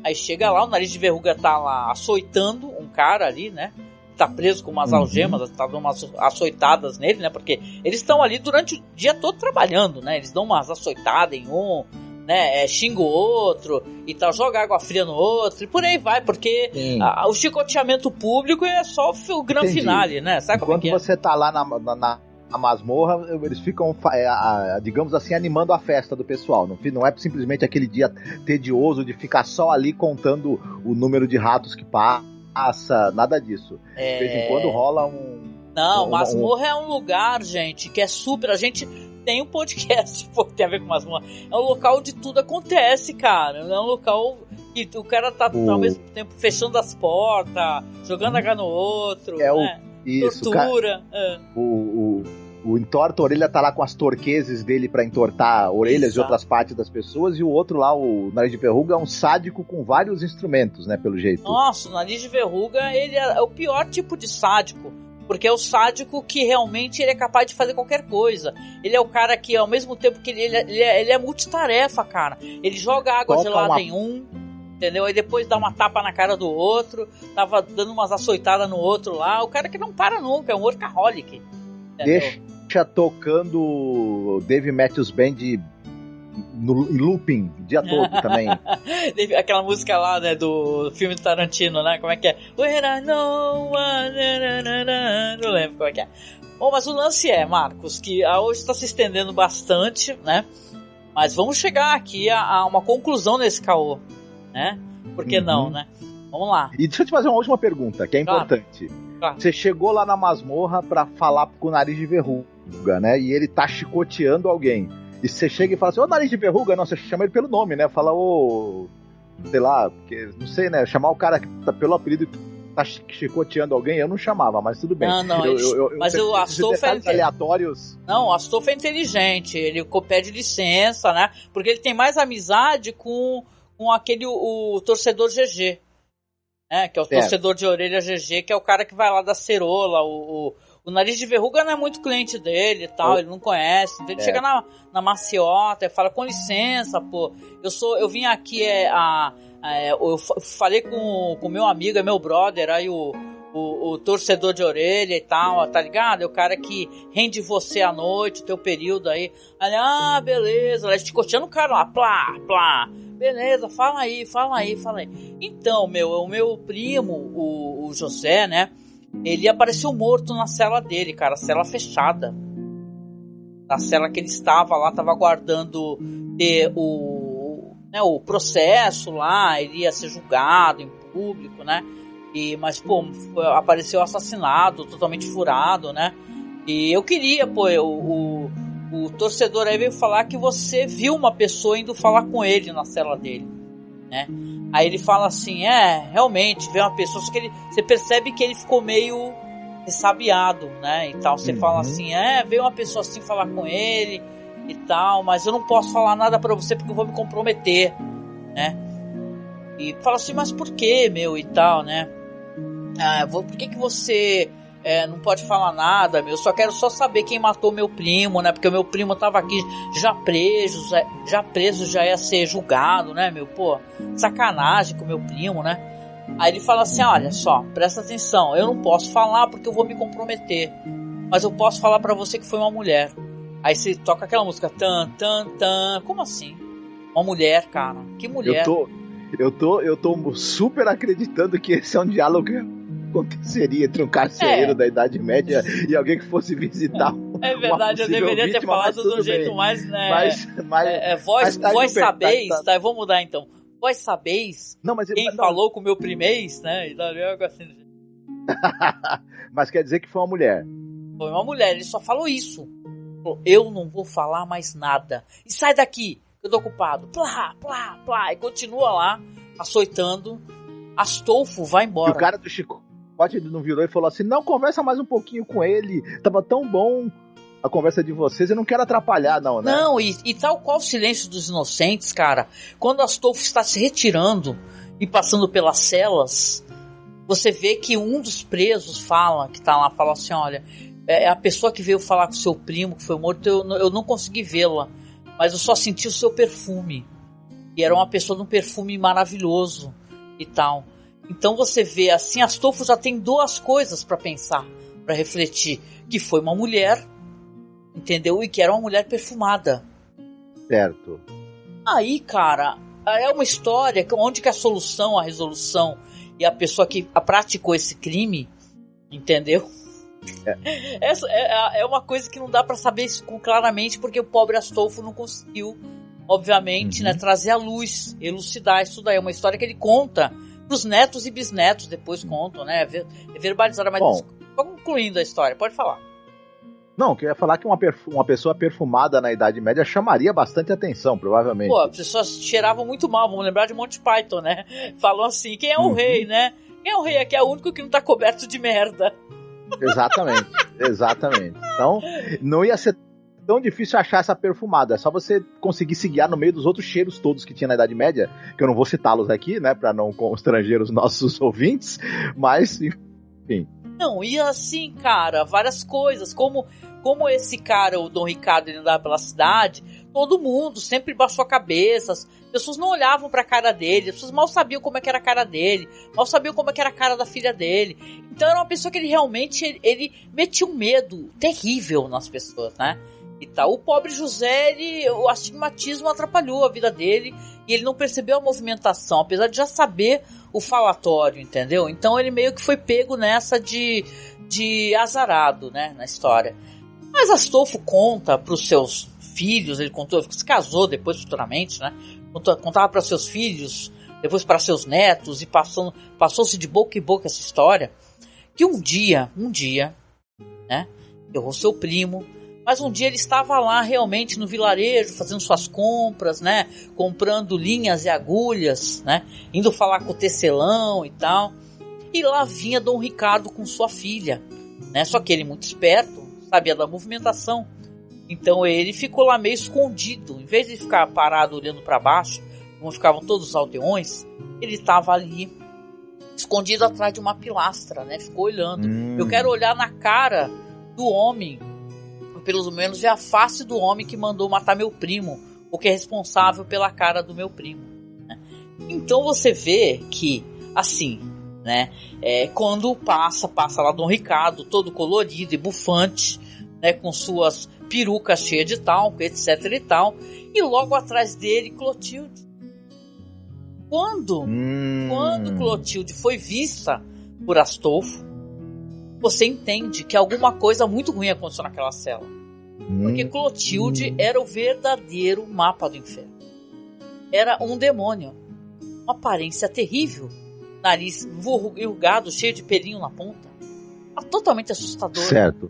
Aí chega lá, o nariz de verruga tá lá açoitando um cara ali, né? Tá preso com umas Uhum. algemas, tá dando umas açoitadas nele, né? Porque eles estão ali durante o dia todo trabalhando, né? Eles dão umas açoitadas em um, né? É, xinga o outro e tal, joga água fria no outro e por aí vai, porque a- o chicoteamento público é só o, grande Entendi. finale, né? Sabe é Enquanto é? você tá lá na, na, na- na masmorra, eles ficam, é, a- a- digamos assim, animando a festa do pessoal. Não, é simplesmente aquele dia tedioso de ficar só ali contando o número de ratos que passa, nada disso. De vez em quando rola um. Não, Um- Masmorra é um lugar, gente, que é super. A gente tem um podcast pô, que tem a ver com Masmorra. É um local onde tudo acontece, cara. É um local que o cara tá O- ao mesmo tempo fechando as portas, jogando a cara no outro, É o- né? Isso, ca- tortura. é. o, o, o entorta orelha tá lá com as torqueses dele pra entortar orelhas de Exato. outras partes das pessoas, e o outro lá, o nariz de verruga, é um sádico com vários instrumentos, né, pelo jeito. Nossa, o nariz de verruga, ele é o pior tipo de sádico. Porque é o sádico que realmente ele é capaz de fazer qualquer coisa. Ele é o cara que, ao mesmo tempo que ele, ele, é- ele é, ele é multitarefa, cara. Ele joga água Toca gelada uma- em um, entendeu? Aí depois dá uma tapa na cara do outro, tava dando umas açoitadas no outro lá. O cara que não para nunca, é um workaholic. entendeu? Deixa tocando Dave Matthews Band no, em looping o dia todo também. Aquela música lá, né, do filme do Tarantino, né? Como é que é? When I know one, não lembro como é que é. Bom, mas o lance é, Marcos, que hoje está se estendendo bastante, né? Mas vamos chegar aqui a, a uma conclusão nesse caô, né? Por que Uhum. não, né? Vamos lá. E deixa eu te fazer uma última pergunta, que é Claro. importante. Claro. Você chegou lá na masmorra pra falar com o nariz de verruga, né? E ele tá chicoteando alguém. E você chega e fala assim, ô nariz de verruga, não, você chama ele pelo nome, né? Fala, ô. Sei lá, porque, não sei, né? Chamar o cara que tá pelo apelido que tá chi- chicoteando alguém, eu não chamava, mas tudo bem. Não, não, eu, ele- mas esses o Astolfo é- aleatórios. Não, o Astolfo é inteligente, ele pede licença, né? Porque ele tem mais amizade com, com aquele, o, o torcedor GG. Né? Que é o Certo. torcedor de orelha GG, que é o cara que vai lá da cerola, o, o, o nariz de verruga não é muito cliente dele e tal, ele não conhece. Então ele É. chega na, na maciota e fala, com licença, pô, eu sou, eu vim aqui, é, a, é, eu fa- falei com o meu amigo, é meu brother, aí o, o, o torcedor de orelha e tal, tá ligado? É o cara que rende você à noite, o teu período aí. Aí, ah, beleza, lá chicoteando o cara lá, plá, plá. Beleza, fala aí, fala aí, fala aí. Então, meu, o meu primo, o, o José, né? Ele apareceu morto na cela dele, cara, cela fechada. Na cela que ele estava lá, tava aguardando ter o, né, o processo lá, ele ia ser julgado em público, né? E, mas, pô, apareceu assassinado, totalmente furado, né? E eu queria, pô, eu- o, o torcedor aí veio falar que você viu uma pessoa indo falar com ele na cela dele, né? Aí ele fala assim, é, realmente, veio uma pessoa, só que ele, você percebe que ele ficou meio ressabiado, né? E tal, você Uhum. fala assim, é, veio uma pessoa assim falar com ele e tal, mas eu não posso falar nada pra você porque eu vou me comprometer, né? E fala assim, mas por que, meu, e tal, né? Ah, vou- por que que você é, não pode falar nada, meu? Eu só quero só saber quem matou meu primo, né? Porque o meu primo tava aqui já preso, já, preso, já ia ser julgado, né, meu? Pô, sacanagem com meu primo, né? Aí ele fala assim, olha só, presta atenção, eu não posso falar porque eu vou me comprometer. Mas eu posso falar pra você que foi uma mulher. Aí você toca aquela música, tan, tan, tan. Como assim? Uma mulher, cara. Que mulher? Eu tô, eu tô, eu tô super acreditando que esse é um diálogo aconteceria entre um carcereiro É. da Idade Média e alguém que fosse visitar. É verdade, eu deveria ter vítima, mas falado do tudo jeito bem. mais, né? Mas, mas é, é, vós, mas tá vós bem, sabeis, tá- tá, Eu vou mudar então. Vós sabeis não, mas quem não, falou com o meu primês, né? E daí algo assim. mas quer dizer que foi uma mulher. Foi uma mulher, ele só falou isso. Eu não vou falar mais nada. E sai daqui, que eu tô ocupado. Plá, plá, plá. E continua lá, açoitando. Astolfo vai E embora. o cara do chicote ele não virou e falou assim: não, conversa mais um pouquinho com ele. Tava tão bom a conversa de vocês, eu não quero atrapalhar, não, né? Não, e, e tal qual o silêncio dos inocentes, cara, quando Astolfo está se retirando e passando pelas celas, você vê que um dos presos fala, que tá lá, fala assim, olha, é a pessoa que veio falar com seu primo, que foi morto, eu, eu não consegui vê-la. mas eu só senti o seu perfume. E era uma pessoa de um perfume maravilhoso e tal. Então você vê assim, Astolfo já tem duas coisas para pensar, para refletir, que foi uma mulher, entendeu? E que era uma mulher perfumada. Certo. Aí, cara, é uma história onde que a solução, a resolução e a pessoa que praticou esse crime, entendeu? É. Essa é, é uma coisa que não dá para saber claramente porque o pobre Astolfo não conseguiu, obviamente, né, uhum. né, trazer à luz, elucidar isso daí. É uma história que ele conta pros netos e bisnetos depois contam, né? É verbalizada, mas Bom, concluindo a história, pode falar. Não, que eu ia falar que uma, uma pessoa perfumada na Idade Média chamaria bastante atenção, provavelmente. Pô, as pessoas cheiravam muito mal, vamos lembrar de Monty Python, né? Falou assim, quem é o uhum. rei, né? Quem é o rei aqui é o único que não tá coberto de merda. Exatamente, exatamente. Então, não ia ser tão difícil achar essa perfumada. É só você conseguir se guiar no meio dos outros cheiros todos que tinha na Idade Média, que eu não vou citá-los aqui, né, para não constranger os nossos ouvintes, mas, enfim. Não, e assim, cara, várias coisas, como como esse cara, o Dom Ricardo, ele andava pela cidade, todo mundo sempre baixou a cabeça, as pessoas não olhavam para a cara dele, as pessoas mal sabiam como é que era a cara dele, mal sabiam como é que era a cara da filha dele. Então era uma pessoa que ele realmente, ele, ele metia um medo terrível nas pessoas, né? E tal. O pobre José, ele, o astigmatismo atrapalhou a vida dele e ele não percebeu a movimentação, apesar de já saber o falatório, entendeu? Então ele meio que foi pego nessa de, de azarado, né, na história. Mas Astolfo conta para os seus filhos, ele contou, se casou depois futuramente, né? Contava para seus filhos, depois para seus netos e passou, passou-se de boca em boca essa história que um dia, um dia, né? Errou seu primo, mas um dia ele estava lá realmente no vilarejo fazendo suas compras, né? Comprando linhas e agulhas, né? Indo falar com o tecelão e tal. E lá vinha Dom Ricardo com sua filha, né? Só que ele muito esperto, sabia da movimentação. Então ele ficou lá meio escondido. Em vez de ficar parado olhando para baixo, como ficavam todos os aldeões, ele estava ali escondido atrás de uma pilastra, né? Ficou olhando. Hum. Eu quero olhar na cara do homem, pelo menos ver a face do homem que mandou matar meu primo, o que é responsável pela cara do meu primo. Né? Então você vê que, assim, né? É, quando passa, passa lá Dom Ricardo, todo colorido e bufante, né? Com suas perucas cheias de talco, etc e tal. E logo atrás dele, Clotilde. Quando, hum. quando Clotilde foi vista por Astolfo, você entende que alguma coisa muito ruim aconteceu naquela cela. Hum. Porque Clotilde hum. era o verdadeiro mapa do inferno. Era um demônio. Uma aparência terrível nariz enrugado, cheio de pelinho na ponta. Tá totalmente assustador. Certo.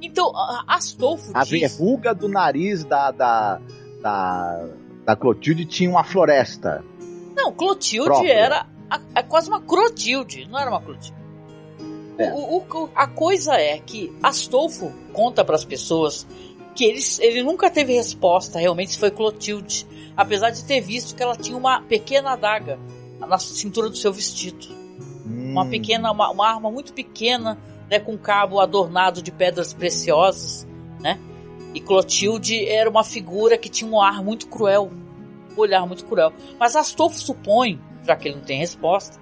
Então, Astolfo A diz... verruga do nariz da, da, da, da Clotilde tinha uma floresta. Não, Clotilde própria. era a, a, quase uma Crotilde, não era uma Clotilde. É. O, o, a coisa é que Astolfo conta para as pessoas que ele, ele nunca teve resposta realmente se foi Clotilde, apesar de ter visto que ela tinha uma pequena adaga na cintura do seu vestido. Hum. Uma pequena, uma, uma, arma muito pequena, né, com cabo adornado de pedras preciosas, né? E Clotilde era uma figura que tinha um ar muito cruel, um olhar muito cruel. Mas Astolfo supõe, já que ele não tem resposta,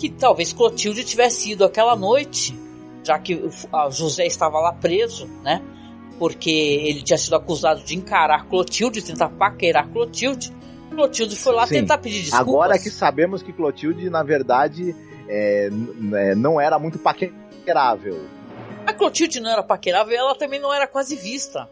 que talvez Clotilde tivesse ido aquela noite, já que José estava lá preso, né? Porque ele tinha sido acusado de encarar Clotilde, tentar paquerar Clotilde. Clotilde foi lá Sim. tentar pedir desculpas. Agora que sabemos que Clotilde, na verdade, é, é, não era muito paquerável. A Clotilde não era paquerável e ela também não era quase vista.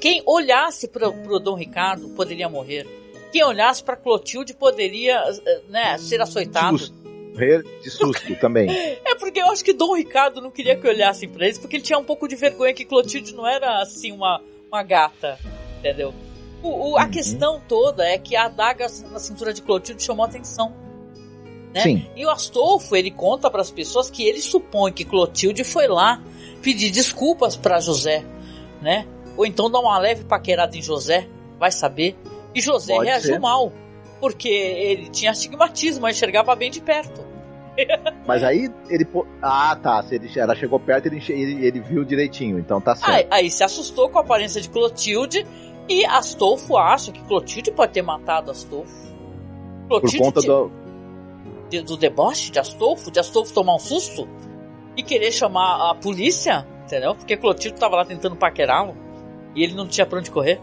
Quem olhasse para o Dom Ricardo poderia morrer. Quem olhasse para Clotilde poderia né, ser açoitado. Morrer de susto também. É porque eu acho que Dom Ricardo não queria que olhassem para eles, porque ele tinha um pouco de vergonha que Clotilde não era assim uma, uma gata, entendeu? O, o, a uhum. questão toda é que a adaga na cintura de Clotilde chamou atenção. Né? Sim. E o Astolfo, ele conta para as pessoas que ele supõe que Clotilde foi lá pedir desculpas para José, né? Ou então dar uma leve paquerada em José, vai saber. E José Pode reagiu ser. mal, porque ele tinha astigmatismo, enxergava bem de perto. Mas aí ele. Ah, tá. Se ele, ela chegou perto, ele, ele, ele viu direitinho, então tá certo. Aí, aí se assustou com a aparência de Clotilde E Astolfo acha que Clotilde pode ter matado Astolfo. Clotilde Por conta do... De, do deboche de Astolfo, de Astolfo tomar um susto e querer chamar a polícia, entendeu? Porque Clotilde estava lá tentando paquerá-lo e ele não tinha pra onde correr.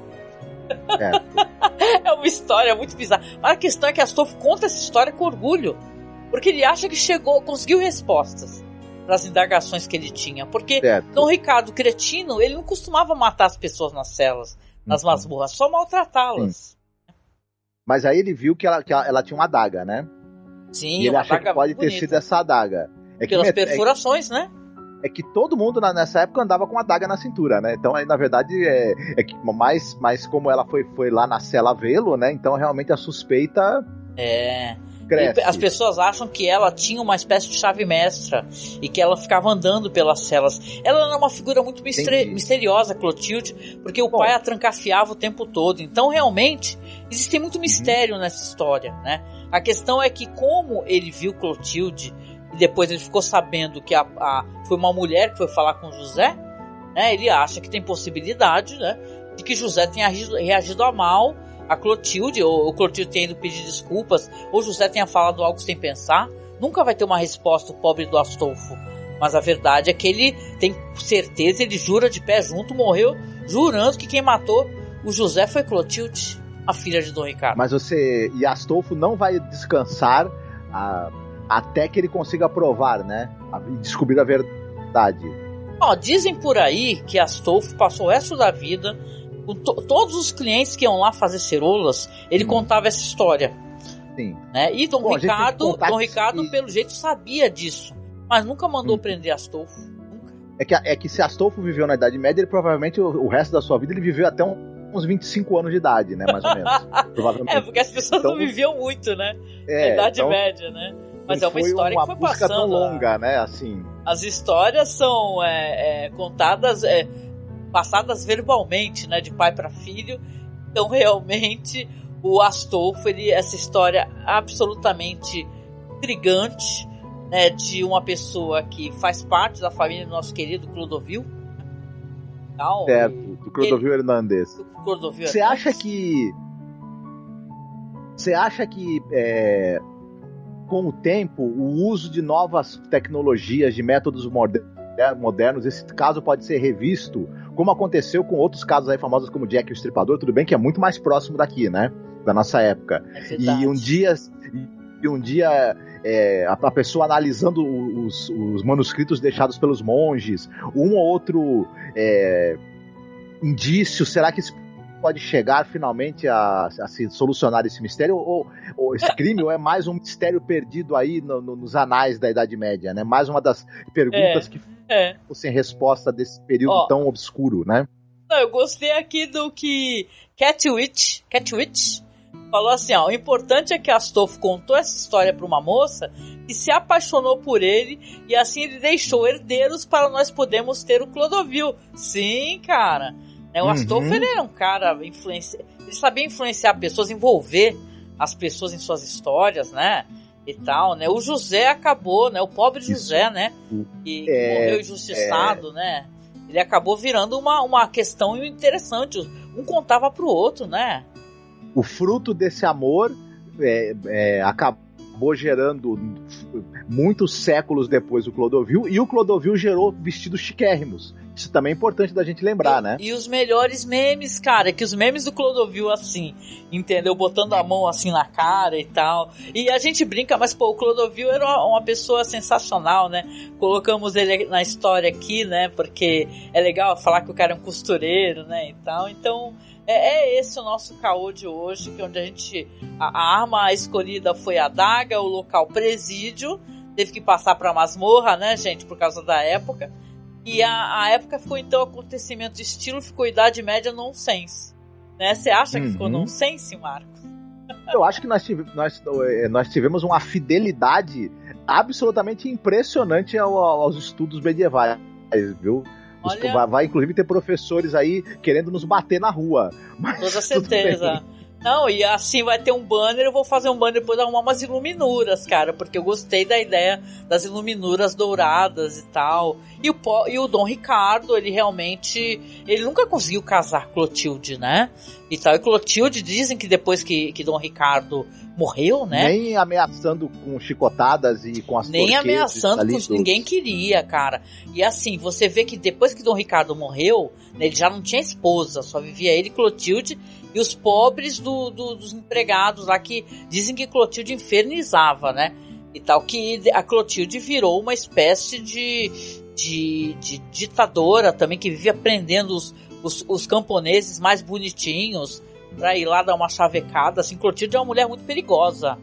É. é uma história muito bizarra. Mas a questão é que Astolfo conta essa história com orgulho. Porque ele acha que chegou, conseguiu respostas para as indagações que ele tinha. Porque certo. Dom Ricardo Cretino, ele não costumava matar as pessoas nas celas, nas uhum. masmorras, só maltratá-las. Mas aí ele viu que ela, que ela, tinha uma adaga, né? Sim, e ele acha que pode ter sido essa adaga. É Pelas que, perfurações, é, né? É que todo mundo na, nessa época andava com uma adaga na cintura, né? Então, aí, na verdade, é, é que mais, mais como ela foi, foi lá na cela vê-lo, né? Então, realmente, a suspeita... É... Cresce. As pessoas acham que ela tinha uma espécie de chave mestra e que ela ficava andando pelas celas. Ela era uma figura muito misteriosa, Clotilde, porque o Bom. pai a trancafiava o tempo todo. Então, realmente, existe muito uhum. mistério uhum. nessa história, né? A questão é que como ele viu Clotilde e depois ele ficou sabendo que a, a, foi uma mulher que foi falar com José, né? Ele acha que tem possibilidade, né? De que José tenha reagido, reagido a mal a Clotilde, ou o Clotilde tenha ido pedir desculpas, ou José tenha falado algo sem pensar, nunca vai ter uma resposta o pobre do Astolfo. Mas a verdade é que ele tem certeza, ele jura de pé junto, morreu jurando que quem matou o José foi Clotilde, a filha de Dom Ricardo. Mas você. E Astolfo não vai descansar a, até que ele consiga provar, né? E descobrir a verdade. Ó, dizem por aí que Astolfo passou o resto da vida to, todos os clientes que iam lá fazer cerolas, ele hum. contava essa história. Sim. Né? E Dom Bom, Ricardo, Dom Ricardo, pelo jeito, sabia disso. Mas nunca mandou hum. prender Astolfo. Nunca. É que, é que se Astolfo viveu na Idade Média, ele provavelmente o, o resto da sua vida ele viveu até um, uns 25 anos de idade, né? Mais ou menos. provavelmente. É, porque as pessoas então, não viviam muito, né? É, na Idade então, Média, né? Mas é uma história uma que foi passando. tão longa, né? Assim. As histórias são é, é, contadas. É, passadas verbalmente, né, de pai para filho. Então, realmente, o Astolfo, ele, essa história absolutamente intrigante, né, de uma pessoa que faz parte da família do nosso querido Clodovil. Então, certo, do Clodovil ele, Hernandes. Do Clodovil Você acha que você acha que é, com o tempo o uso de novas tecnologias, de métodos modernos, esse caso pode ser revisto como aconteceu com outros casos aí famosos como Jack o Estripador, tudo bem que é muito mais próximo daqui, né? Da nossa época. É e um dia. E um dia é, a, a, pessoa analisando os, os, manuscritos deixados pelos monges, um ou outro é, indício, será que isso pode chegar finalmente a, a se solucionar esse mistério? Ou, ou esse crime ou é mais um mistério perdido aí no, no, nos anais da Idade Média, né? Mais uma das perguntas é. que é. sem resposta desse período Ó, tão obscuro, né? Não, eu gostei aqui do que Catwitch, Catwitch falou assim, ó, o importante é que Astolfo contou essa história para uma moça que se apaixonou por ele e assim ele deixou herdeiros para nós podermos ter o Clodovil. Sim, cara. Né, o uhum. Astolfo ele era um cara influencia, ele sabia influenciar pessoas, envolver as pessoas em suas histórias, né? e tal, né? O José acabou, né? O pobre José, né? Que é, morreu injustiçado, é... né? Ele acabou virando uma, uma questão interessante. Um contava pro outro, né? O fruto desse amor é, é, acabou gerando muitos séculos depois o Clodovil e o Clodovil gerou vestidos chiquérrimos. Isso também é importante da gente lembrar, e, né? E os melhores memes, cara, que os memes do Clodovil, assim, entendeu? Botando a mão assim na cara e tal. E a gente brinca, mas pô, o Clodovil era uma pessoa sensacional, né? Colocamos ele na história aqui, né? Porque é legal falar que o cara é um costureiro, né? E tal. Então, é, é, esse o nosso caô de hoje, que onde a gente. A, a, arma escolhida foi a daga, o local presídio. Teve que passar pra masmorra, né, gente, por causa da época. E a, a época ficou então acontecimento de estilo, ficou Idade Média nonsense. Né? Você acha que uhum. ficou nonsense, Marcos? Eu acho que nós, tivemos, nós, eh, nós tivemos uma fidelidade absolutamente impressionante ao, aos estudos medievais, viu? Olha... Vai, vai, inclusive ter professores aí querendo nos bater na rua. Mas Toda certeza. Não, e assim vai ter um banner, eu vou fazer um banner depois arrumar umas iluminuras, cara, porque eu gostei da ideia das iluminuras douradas e tal. E o, e o Dom Ricardo, ele realmente, ele nunca conseguiu casar Clotilde, né? E tal, e Clotilde dizem que depois que, que Dom Ricardo morreu, né? Nem ameaçando com chicotadas e com as Nem ameaçando, com, ninguém queria, cara. E assim, você vê que depois que Dom Ricardo morreu, né, ele já não tinha esposa, só vivia ele, Clotilde e os pobres do, do, dos empregados lá que dizem que Clotilde infernizava, né? E tal, que a Clotilde virou uma espécie de, de, de ditadora também, que vivia prendendo os, os, os camponeses mais bonitinhos pra ir lá dar uma chavecada. Assim, Clotilde é uma mulher muito perigosa.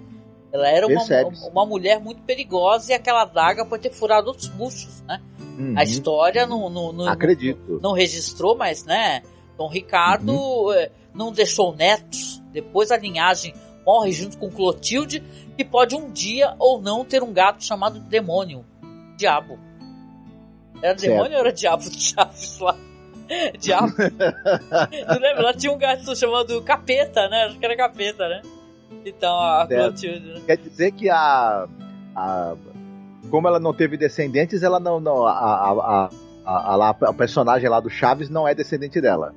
Ela era uma, uma mulher muito perigosa e aquela daga pode ter furado outros buchos, né? Uhum. A história não, não, não, Acredito. Não, registrou, mas, né? Dom Ricardo uhum. Eh, não deixou netos. Depois a linhagem morre junto com Clotilde, que pode um dia ou não ter um gato chamado Demônio. Diabo. Era certo. demônio ou era diabo Chaves lá? Diabo. Não lembra? Ela tinha um gato chamado Capeta, né? Acho que era Capeta, né? Então, a Clotilde. Né? Quer dizer que a, a. Como ela não teve descendentes, ela não. não a, a, a, a, a, personagem lá do Chaves não é descendente dela.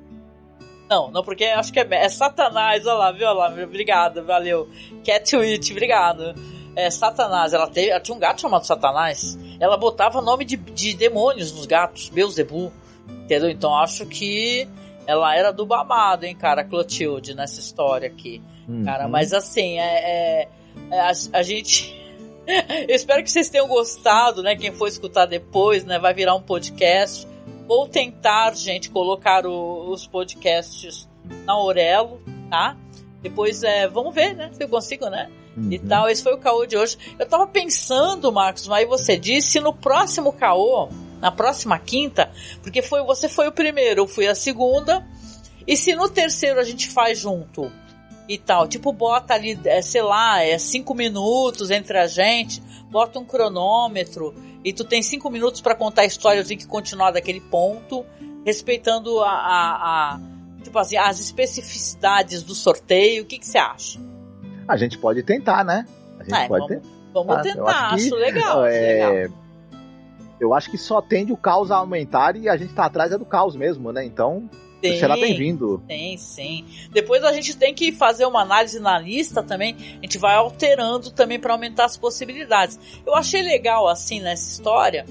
Não, não, porque acho que é, é Satanás, olha lá, viu? Olha lá, obrigado, valeu. Cat Witch, obrigado. É, Satanás, ela, teve, ela tinha um gato chamado Satanás. Ela botava nome de, de demônios nos gatos, Beelzebub, entendeu? Então acho que ela era do babado, hein, cara, Clotilde, nessa história aqui. Uhum. Cara, mas assim, é, é, é a, a gente. Eu espero que vocês tenham gostado, né? Quem for escutar depois, né? Vai virar um podcast. Vou tentar, gente, colocar o, os podcasts na Aurelo, tá? Depois, é, vamos ver, né? Se eu consigo, né? Uhum. E tal. Esse foi o caô de hoje. Eu tava pensando, Marcos, mas aí você disse, no próximo caô, na próxima quinta, porque foi você foi o primeiro, eu fui a segunda. E se no terceiro a gente faz junto e tal, tipo, bota ali, é, sei lá, é cinco minutos entre a gente, bota um cronômetro e tu tem cinco minutos para contar a história, eu tenho que continuar daquele ponto, respeitando a, a, a tipo assim, as especificidades do sorteio. O que, que você acha? A gente pode tentar, né? A gente é, pode vamos, vamos tentar, acho, acho, legal, é... legal. Eu acho que só tende o caos a aumentar e a gente tá atrás é do caos mesmo, né? Então, Sim, será bem-vindo. Sim, sim. Depois a gente tem que fazer uma análise na lista também. A gente vai alterando também para aumentar as possibilidades. Eu achei legal, assim, nessa história,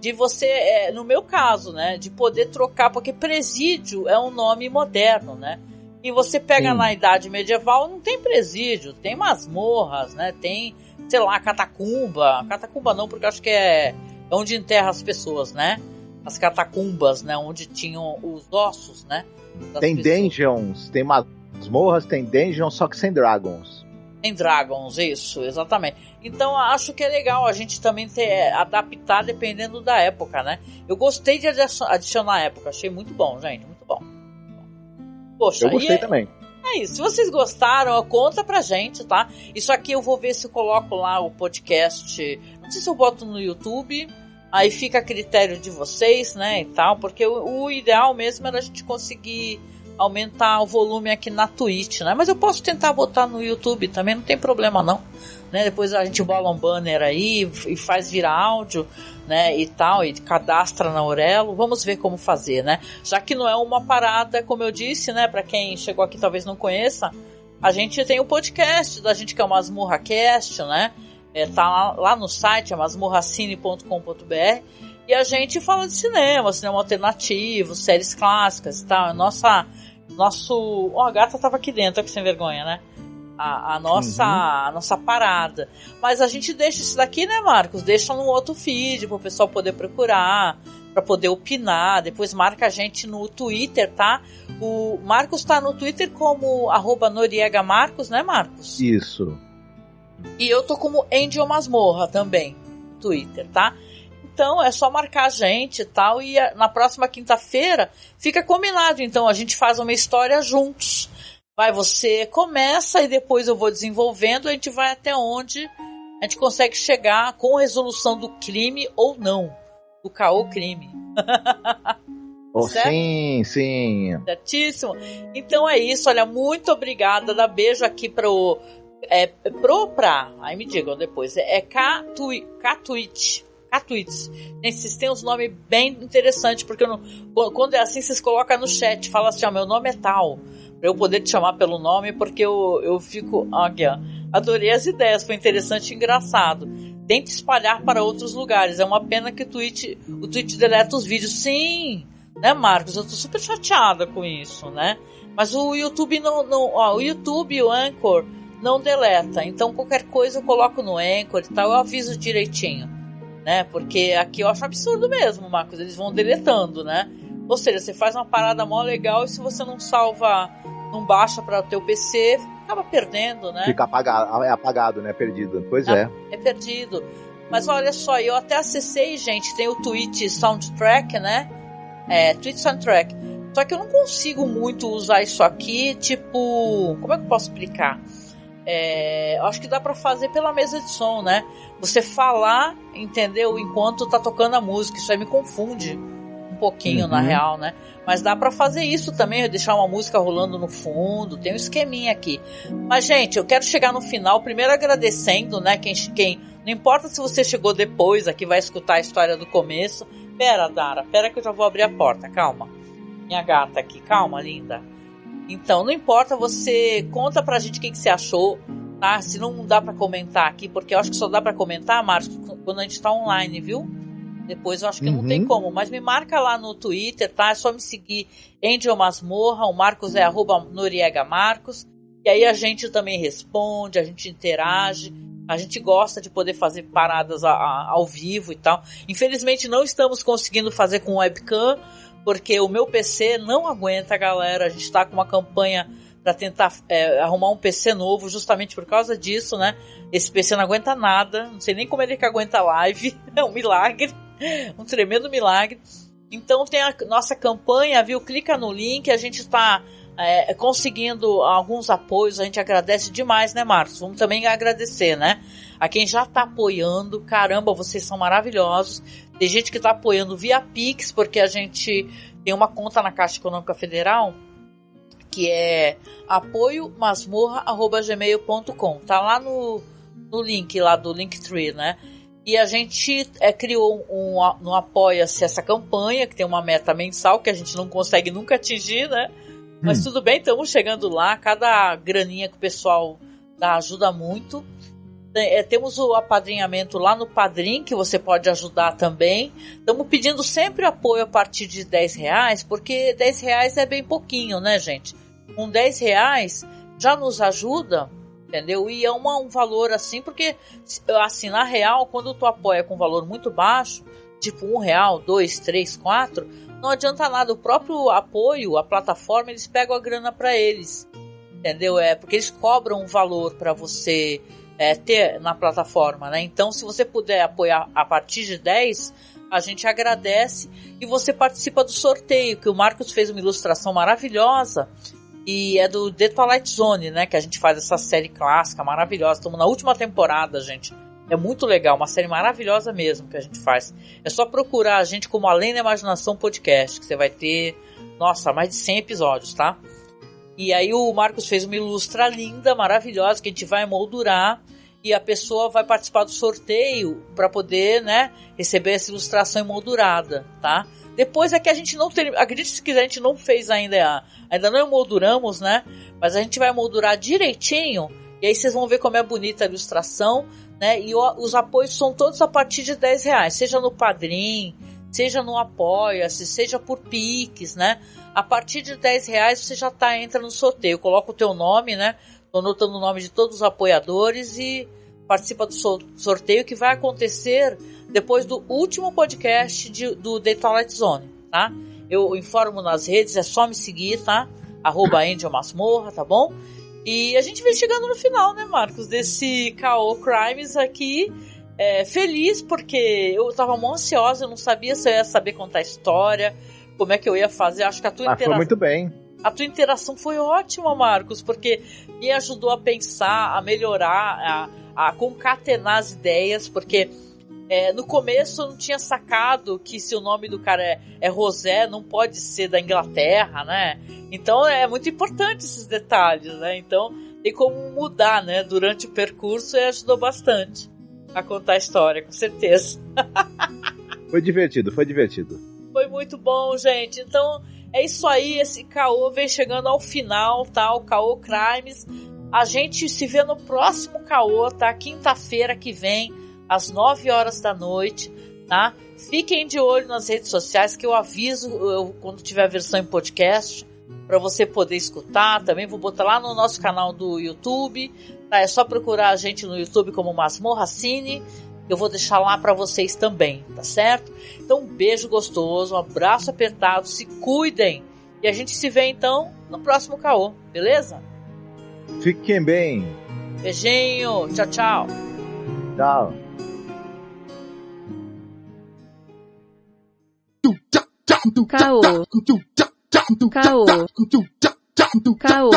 de você, é, no meu caso, né, de poder trocar, porque presídio é um nome moderno, né? E você pega Sim. na idade medieval, não tem presídio, tem masmorras, né? Tem, sei lá, catacumba. Catacumba não, porque acho que é onde enterra as pessoas, né? as catacumbas, né? Onde tinham os ossos, né? Tem pessoas. dungeons, tem masmorras, tem dungeons, só que sem dragons. Sem dragons, isso, exatamente. Então acho que é legal a gente também ter, é, adaptar dependendo da época, né? Eu gostei de adicionar a época, achei muito bom, gente, muito bom. Poxa, eu gostei é, também. É isso. Se vocês gostaram, conta pra gente, tá? Isso aqui eu vou ver se eu coloco lá o podcast. Não sei se eu boto no YouTube Aí fica a critério de vocês, né, e tal, porque o, o, ideal mesmo era a gente conseguir aumentar o volume aqui na Twitch, né? Mas eu posso tentar botar no YouTube também, não tem problema não, né? Depois a gente bola um banner aí e faz virar áudio, né, e tal, e cadastra na Aurelo. Vamos ver como fazer, né? Já que não é uma parada, como eu disse, né, para quem chegou aqui talvez não conheça, a gente tem o podcast da gente que é o Masmurra Cast, né? É, tá lá, lá, no site, é masmorracine.com.br, e a gente fala de cinema, cinema alternativo, séries clássicas e tal. Nossa, nosso. Oh, a gata tava aqui dentro, que sem vergonha, né? A, a nossa, uhum. a nossa parada. Mas a gente deixa isso daqui, né, Marcos? Deixa no outro feed para o pessoal poder procurar, para poder opinar. Depois marca a gente no Twitter, tá? O Marcos tá no Twitter como arroba Noriega Marcos, né, Marcos? Isso. E eu tô como Angel Masmorra também, no Twitter, tá? Então é só marcar a gente e tal. E na próxima quinta-feira fica combinado. Então a gente faz uma história juntos. Vai, você começa e depois eu vou desenvolvendo. A gente vai até onde a gente consegue chegar com resolução do crime ou não. Do caô crime. Oh, sim, sim. Certíssimo. Então é isso, olha, muito obrigada. Dá beijo aqui pro. É, pro pra. Aí me digam depois. É Catui, Catuit. Catuits. Vocês têm uns nomes bem interessantes, porque não, quando é assim, vocês colocam no chat, fala assim, ó, meu nome é tal. Pra eu poder te chamar pelo nome, porque eu, eu fico. Olha, adorei as ideias, foi interessante e engraçado. Tente espalhar para outros lugares. É uma pena que o Twitch, o Twitch deleta os vídeos. Sim! Né, Marcos? Eu tô super chateada com isso, né? Mas o YouTube não. não ó, o YouTube o Anchor não deleta. Então qualquer coisa eu coloco no Anchor e tal, eu aviso direitinho. Né? Porque aqui eu acho absurdo mesmo, Marcos. Eles vão deletando, né? Ou seja, você faz uma parada mó legal e se você não salva, não baixa para o teu PC, acaba perdendo, né? Fica apagado, é apagado, né? Perdido. Pois é. É, é perdido. Mas olha só, eu até acessei, gente, tem o Twitch Soundtrack, né? É, Twitch Soundtrack. Só que eu não consigo muito usar isso aqui, tipo. Como é que eu posso explicar? É, acho que dá para fazer pela mesa de som, né? Você falar, entendeu? Enquanto tá tocando a música. Isso aí me confunde um pouquinho, uhum. na real, né? Mas dá para fazer isso também, deixar uma música rolando no fundo, tem um esqueminha aqui. Mas, gente, eu quero chegar no final, primeiro agradecendo, né? Quem, quem não importa se você chegou depois aqui, vai escutar a história do começo. Pera, Dara, pera que eu já vou abrir a porta, calma. Minha gata aqui, calma, linda. Então, não importa, você conta pra gente o que, que você achou, tá? Se não dá para comentar aqui, porque eu acho que só dá para comentar, Marcos, quando a gente tá online, viu? Depois eu acho que uhum. não tem uhum. como, mas me marca lá no Twitter, tá? É só me seguir Angel Masmorra, o Marcos é arroba Noriega Marcos, e aí a gente também responde, a gente interage. A gente gosta de poder fazer paradas a, a, ao vivo e tal. Infelizmente não estamos conseguindo fazer com webcam, porque o meu PC não aguenta, galera. A gente está com uma campanha para tentar é, arrumar um PC novo, justamente por causa disso, né? Esse PC não aguenta nada, não sei nem como ele que aguenta live, é um milagre, um tremendo milagre. Então tem a nossa campanha, viu? Clica no link, a gente está é, conseguindo alguns apoios, a gente agradece demais, né, Marcos? Vamos também agradecer, né? A quem já está apoiando, caramba, vocês são maravilhosos. Tem gente que está apoiando via Pix, porque a gente tem uma conta na Caixa Econômica Federal que é apoiomasmorra.gmail.com. Tá lá no, no link lá do Linktree, né? E a gente é, criou um, um, um Apoia-se essa campanha, que tem uma meta mensal que a gente não consegue nunca atingir, né? Mas hum. tudo bem, estamos chegando lá. Cada graninha que o pessoal dá ajuda muito. É, temos o apadrinhamento lá no Padrim, que você pode ajudar também. Estamos pedindo sempre apoio a partir de 10 reais, porque 10 reais é bem pouquinho, né, gente? Com 10 reais já nos ajuda, entendeu? E é uma, um valor assim, porque assim, na real, quando tu apoia com um valor muito baixo, tipo um real, dois, três, quatro, não adianta nada. O próprio apoio, a plataforma, eles pegam a grana para eles. Entendeu? É porque eles cobram um valor para você é, ter na plataforma, né? Então, se você puder apoiar a partir de 10, a gente agradece e você participa do sorteio, que o Marcos fez uma ilustração maravilhosa e é do The Twilight Zone, né? Que a gente faz essa série clássica maravilhosa. Estamos na última temporada, gente. É muito legal, uma série maravilhosa mesmo que a gente faz. É só procurar a gente como Além da Imaginação Podcast, que você vai ter, nossa, mais de 100 episódios, tá? E aí o Marcos fez uma ilustra linda, maravilhosa, que a gente vai moldurar e a pessoa vai participar do sorteio para poder, né, receber essa ilustração emoldurada, tá? Depois é que a gente não tem, acredite se quiser, a gente não fez ainda, ainda não emolduramos, né? Mas a gente vai moldurar direitinho e aí vocês vão ver como é bonita a ilustração né? E o, os apoios são todos a partir de 10 reais, seja no Padrim, seja no Apoia-se, seja por Pix, né? A partir de 10 reais você já tá, entra no sorteio. Coloca o teu nome, né? Tô anotando o nome de todos os apoiadores e participa do sorteio que vai acontecer depois do último podcast de, do The Twilight Zone, tá? Eu informo nas redes, é só me seguir, tá? Arroba Angel Masmorra, tá bom? E a gente vem chegando no final, né, Marcos, desse K.O. Crimes aqui. É, feliz porque eu tava muito ansiosa, eu não sabia se eu ia saber contar a história, como é que eu ia fazer. Acho que a tua ah, interação. Muito bem. A tua interação foi ótima, Marcos, porque me ajudou a pensar, a melhorar, a, a concatenar as ideias, porque É, no começo eu não tinha sacado que se o nome do cara é, é Rosé, não pode ser da Inglaterra, né? Então é muito importante esses detalhes, né? Então tem como mudar, né? Durante o percurso e ajudou bastante a contar a história, com certeza. foi divertido, foi divertido. Foi muito bom, gente. Então é isso aí, esse caô vem chegando ao final, tá? O caô Crimes. A gente se vê no próximo caô, tá? Quinta-feira que vem às 9 horas da noite, tá? Fiquem de olho nas redes sociais que eu aviso eu, quando tiver a versão em podcast para você poder escutar. Também vou botar lá no nosso canal do YouTube. Tá? É só procurar a gente no YouTube como Masmorra Cine. Eu vou deixar lá para vocês também, tá certo? Então, um beijo gostoso, um abraço apertado, se cuidem. E a gente se vê então no próximo caô, beleza? Fiquem bem. Beijinho, tchau, tchau. Tchau. Caô. Caô. Caô.